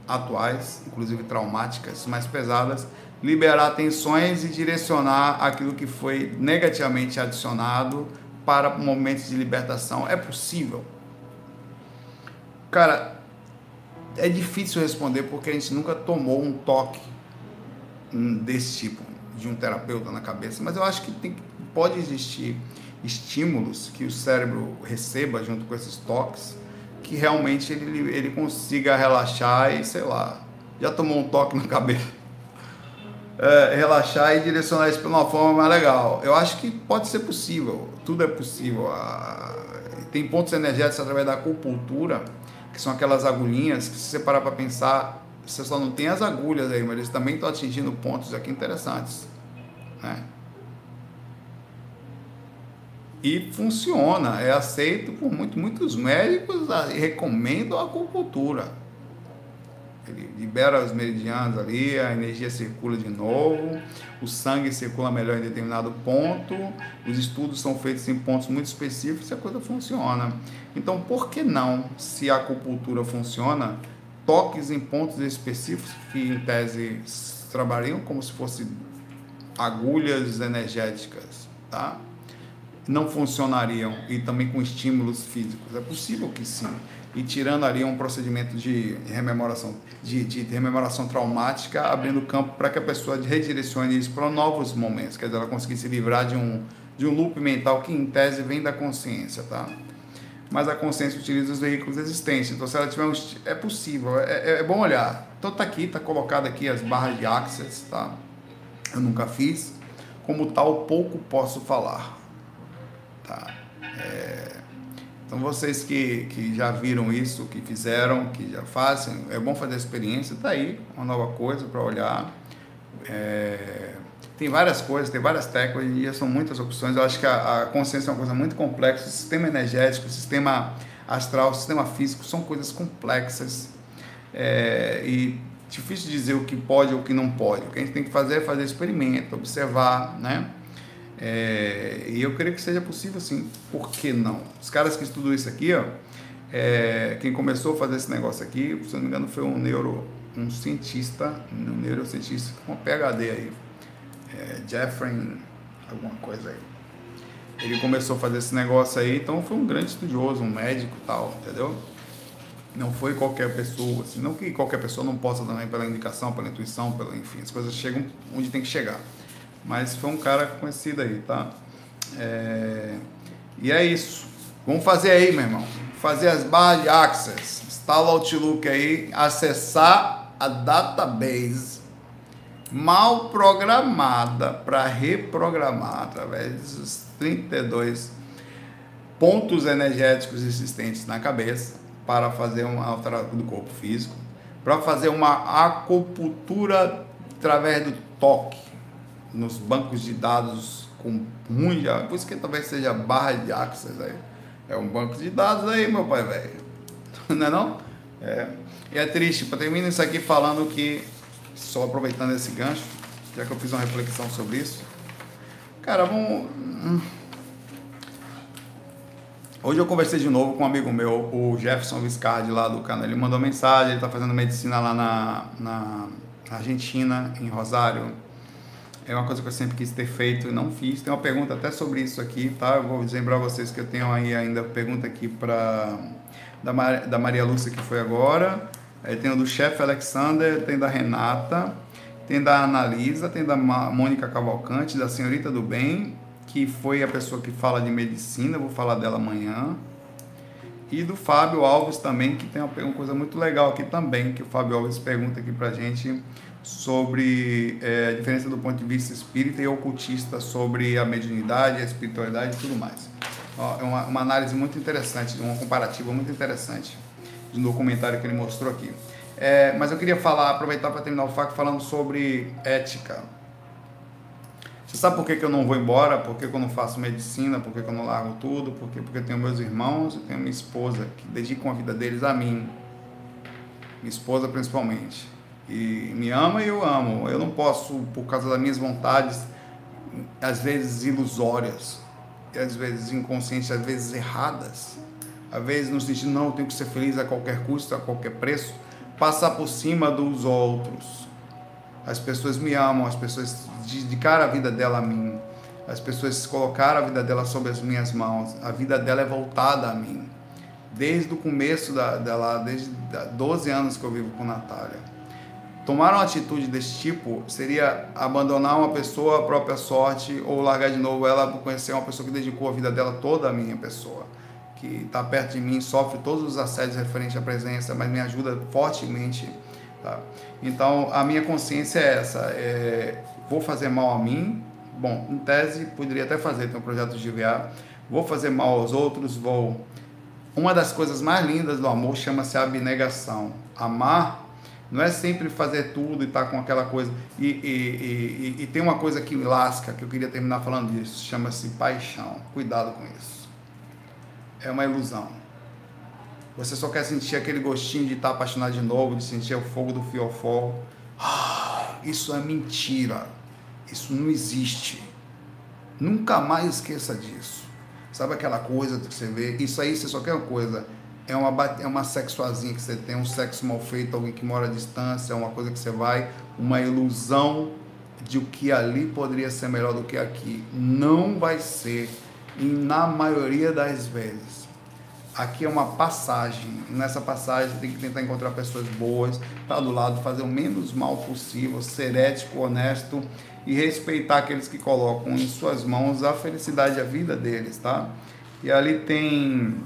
atuais, inclusive traumáticas, mais pesadas, liberar tensões e direcionar aquilo que foi negativamente adicionado para momentos de libertação. É possível? Cara, é difícil responder porque a gente nunca tomou um toque desse tipo de um terapeuta na cabeça, mas eu acho que tem, pode existir estímulos que o cérebro receba junto com esses toques que realmente ele, ele consiga relaxar e, sei lá, já tomou um toque na cabeça. É, relaxar e direcionar isso para uma forma mais legal. Eu acho que pode ser possível, tudo é possível. Tem pontos energéticos através da acupuntura, que são aquelas agulhinhas que, se você parar para pensar, você só não tem as agulhas aí, mas eles também estão atingindo pontos aqui interessantes. Né? E funciona, é aceito por muito, muitos médicos e recomendam a acupuntura. Ele libera os meridianos ali, a energia circula de novo, o sangue circula melhor em determinado ponto, os estudos são feitos em pontos muito específicos e a coisa funciona. Então, por que não, se a acupuntura funciona, toques em pontos específicos que, em tese, trabalhariam como se fossem agulhas energéticas, tá? Não funcionariam e também com estímulos físicos. É possível que sim e tirando ali um procedimento de rememoração, de, de rememoração traumática, abrindo campo para que a pessoa redirecione isso para novos momentos, quer dizer, ela conseguir se livrar de um, de um loop mental que em tese vem da consciência, tá? Mas a consciência utiliza os veículos existentes, então se ela tiver um, é possível, é, é, é bom olhar. Então tá aqui, tá colocado aqui as barras de access, tá? Eu nunca fiz, como tal pouco posso falar, tá? É, então vocês que, que já viram isso, que fizeram, que já fazem, é bom fazer a experiência, tá aí, uma nova coisa para olhar. É, tem várias coisas, tem várias técnicas, hoje em dia são muitas opções. Eu acho que a, a consciência é uma coisa muito complexa, o sistema energético, o sistema astral, o sistema físico são coisas complexas. É, e difícil dizer o que pode ou o que não pode. O que a gente tem que fazer é fazer experimento, observar, né? É, e eu creio que seja possível sim, por que não? Os caras que estudam isso aqui, ó, é, quem começou a fazer esse negócio aqui, se não me engano, foi um neuro, um cientista, um neurocientista com uma PhD aí, é, Jeffrey, alguma coisa aí. Ele começou a fazer esse negócio aí, então foi um grande estudioso, um médico tal, entendeu? Não foi qualquer pessoa, assim, não que qualquer pessoa não possa também pela indicação, pela intuição, pela, enfim, as coisas chegam onde tem que chegar mas foi um cara conhecido aí, tá? É... E é isso. Vamos fazer aí, meu irmão. Fazer as barras de Access. Instala o Outlook aí, acessar a database mal programada para reprogramar através dos 32 pontos energéticos existentes na cabeça para fazer uma alteração do corpo físico, para fazer uma acupuntura através do toque nos bancos de dados com muito. Por isso que talvez seja barra de access aí. É um banco de dados aí, meu pai, velho. Não é não? É. E é triste, para terminar isso aqui falando que, só aproveitando esse gancho, já que eu fiz uma reflexão sobre isso. Cara, vamos. Hum. Hoje eu conversei de novo com um amigo meu, o Jefferson Viscardi, lá do canal. Ele mandou mensagem, ele está fazendo medicina lá na, na Argentina, em Rosário é uma coisa que eu sempre quis ter feito e não fiz. Tem uma pergunta até sobre isso aqui, tá? Eu vou lembrar vocês que eu tenho aí ainda pergunta aqui para da, Mar, da Maria Lúcia que foi agora. Aí tem o do chefe Alexander, tem da Renata, tem da Analisa, tem da Mônica Cavalcante, da Senhorita do Bem, que foi a pessoa que fala de medicina, vou falar dela amanhã. E do Fábio Alves também, que tem uma, uma coisa muito legal aqui também, que o Fábio Alves pergunta aqui pra gente sobre é, a diferença do ponto de vista espírita e ocultista sobre a mediunidade, a espiritualidade e tudo mais. Ó, é uma, uma, análise muito interessante, uma comparativa muito interessante do documentário que ele mostrou aqui. É, mas eu queria falar, aproveitar para terminar o fato falando sobre ética. Você sabe por que, que eu não vou embora? Por que, que eu não faço medicina? Por que, que eu não largo tudo? Por que? Porque eu tenho meus irmãos, eu tenho minha esposa que dedicam a vida deles a mim. Minha esposa principalmente e me ama e eu amo. Eu não posso, por causa das minhas vontades, às vezes ilusórias, às vezes inconscientes, às vezes erradas, às vezes no sentido, não, eu tenho que ser feliz a qualquer custo, a qualquer preço, passar por cima dos outros. As pessoas me amam, as pessoas dedicaram a vida dela a mim, as pessoas colocaram a vida dela sob as minhas mãos, a vida dela é voltada a mim. Desde o começo da, dela, desde 12 anos que eu vivo com Natália Tomar uma atitude desse tipo seria abandonar uma pessoa à própria sorte ou largar de novo ela por conhecer uma pessoa que dedicou a vida dela toda à minha pessoa, que está perto de mim, sofre todos os assédios referentes à presença, mas me ajuda fortemente. Tá? Então, a minha consciência é essa: é, vou fazer mal a mim. Bom, em tese, poderia até fazer, tem um projeto de GVA. Vou fazer mal aos outros, vou. Uma das coisas mais lindas do amor chama-se abnegação. Amar Não é sempre fazer tudo e estar tá com aquela coisa. E, e, e, e, tem uma coisa que me lasca, que eu queria terminar falando disso, chama-se paixão. Cuidado com isso. É uma ilusão. Você só quer sentir aquele gostinho de estar tá apaixonado de novo, de sentir o fogo do fiofó. Ah, isso é mentira. Isso não existe. Nunca mais esqueça disso. Sabe aquela coisa que você vê? Isso aí você só quer uma coisa é uma, é uma sexuazinha que você tem, um sexo mal feito, alguém que mora à distância, é uma coisa que você vai, uma ilusão de o que ali poderia ser melhor do que aqui. Não vai ser, e na maioria das vezes. Aqui é uma passagem, nessa passagem tem que tentar encontrar pessoas boas, estar tá do lado, fazer o menos mal possível, ser ético, honesto e respeitar aqueles que colocam em suas mãos a felicidade, a vida deles, tá? E ali tem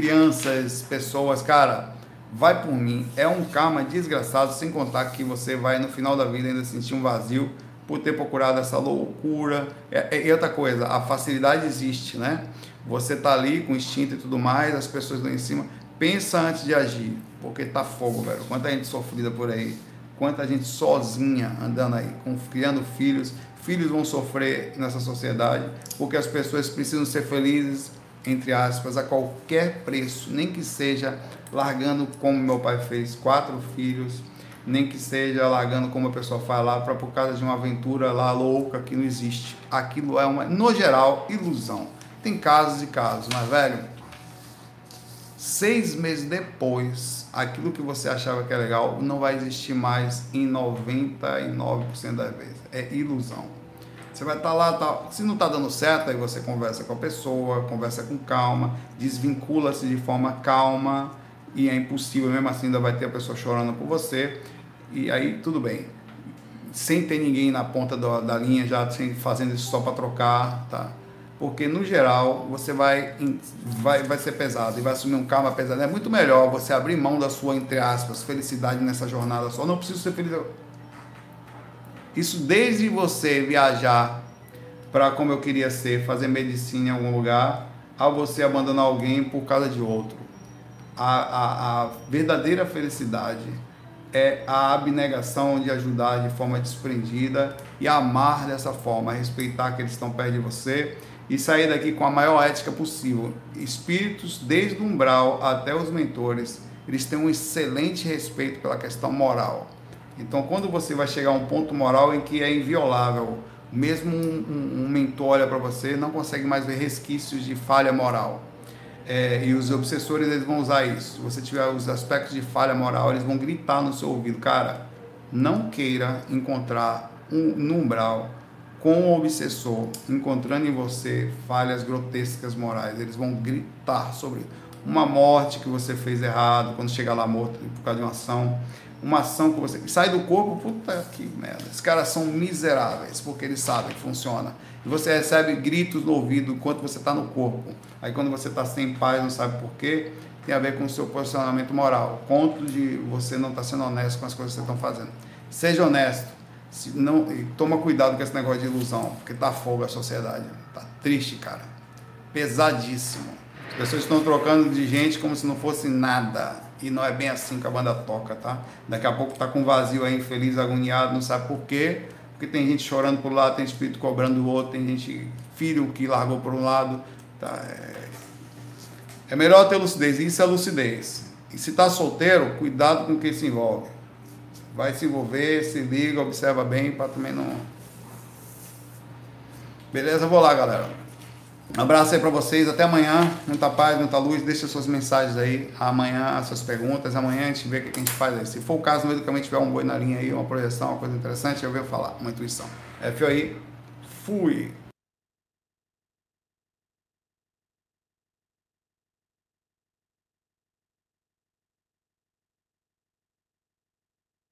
crianças, pessoas, cara, vai por mim. É um karma desgraçado, sem contar que você vai no final da vida ainda sentir um vazio por ter procurado essa loucura. É, é, e outra coisa, a facilidade existe, né? Você tá ali com instinto e tudo mais, as pessoas lá em cima. Pensa antes de agir, porque tá fogo, velho. Quanta gente sofrida por aí, quanta gente sozinha andando aí, com, criando filhos. Filhos vão sofrer nessa sociedade, porque as pessoas precisam ser felizes, entre aspas, a qualquer preço, nem que seja largando como meu pai fez, quatro filhos, nem que seja largando como a pessoa faz lá, para por causa de uma aventura lá louca que não existe. Aquilo é uma, no geral, ilusão. Tem casos e casos, mas velho, seis meses depois, aquilo que você achava que é legal não vai existir mais em 99% das vezes. É ilusão. Você vai estar tá lá, tá, se não está dando certo, aí você conversa com a pessoa, conversa com calma, desvincula-se de forma calma, e é impossível, mesmo assim ainda vai ter a pessoa chorando por você, e aí tudo bem. Sem ter ninguém na ponta da, da linha, já sem, fazendo isso só para trocar, tá? Porque no geral você vai, vai, vai ser pesado e vai assumir um karma pesado. É muito melhor você abrir mão da sua, entre aspas, felicidade nessa jornada só. Não preciso ser feliz isso desde você viajar para como eu queria ser, fazer medicina em algum lugar, a você abandonar alguém por causa de outro. A, a, a verdadeira felicidade é a abnegação de ajudar de forma desprendida e amar dessa forma, respeitar que eles estão perto de você e sair daqui com a maior ética possível. Espíritos, desde o umbral até os mentores, eles têm um excelente respeito pela questão moral. Então, quando você vai chegar a um ponto moral em que é inviolável, mesmo um, um, um mentor olha para você, não consegue mais ver resquícios de falha moral. É, e os obsessores eles vão usar isso. Se você tiver os aspectos de falha moral, eles vão gritar no seu ouvido, cara, não queira encontrar um no umbral com o obsessor encontrando em você falhas grotescas morais. Eles vão gritar sobre uma morte que você fez errado, quando chegar lá morto por causa de uma ação uma ação que você sai do corpo, puta que merda. Esses caras são miseráveis, porque eles sabem que funciona. E você recebe gritos no ouvido enquanto você está no corpo. Aí quando você está sem paz, não sabe por quê, tem a ver com o seu posicionamento moral. Conto de você não estar tá sendo honesto com as coisas que você está fazendo. Seja honesto. Se não, toma cuidado com esse negócio de ilusão, porque tá fogo a sociedade. Tá triste, cara. Pesadíssimo. As pessoas estão trocando de gente como se não fosse nada e não é bem assim que a banda toca, tá? Daqui a pouco tá com vazio aí, infeliz, agoniado, não sabe por quê. Porque tem gente chorando por um lado, tem espírito cobrando do outro, tem gente, filho que largou por um lado. Tá? É, é melhor ter lucidez, isso é lucidez. E se tá solteiro, cuidado com quem se envolve. Vai se envolver, se liga, observa bem para também não. Beleza? Vou lá, galera. Um abraço aí para vocês, até amanhã. Muita paz, muita luz. Deixa suas mensagens aí amanhã, suas perguntas. Amanhã a gente vê o que a gente faz aí. Se for o caso, no meio do caminho tiver um boi na linha aí, uma projeção, uma coisa interessante, eu venho falar, uma intuição. É, aí, fui.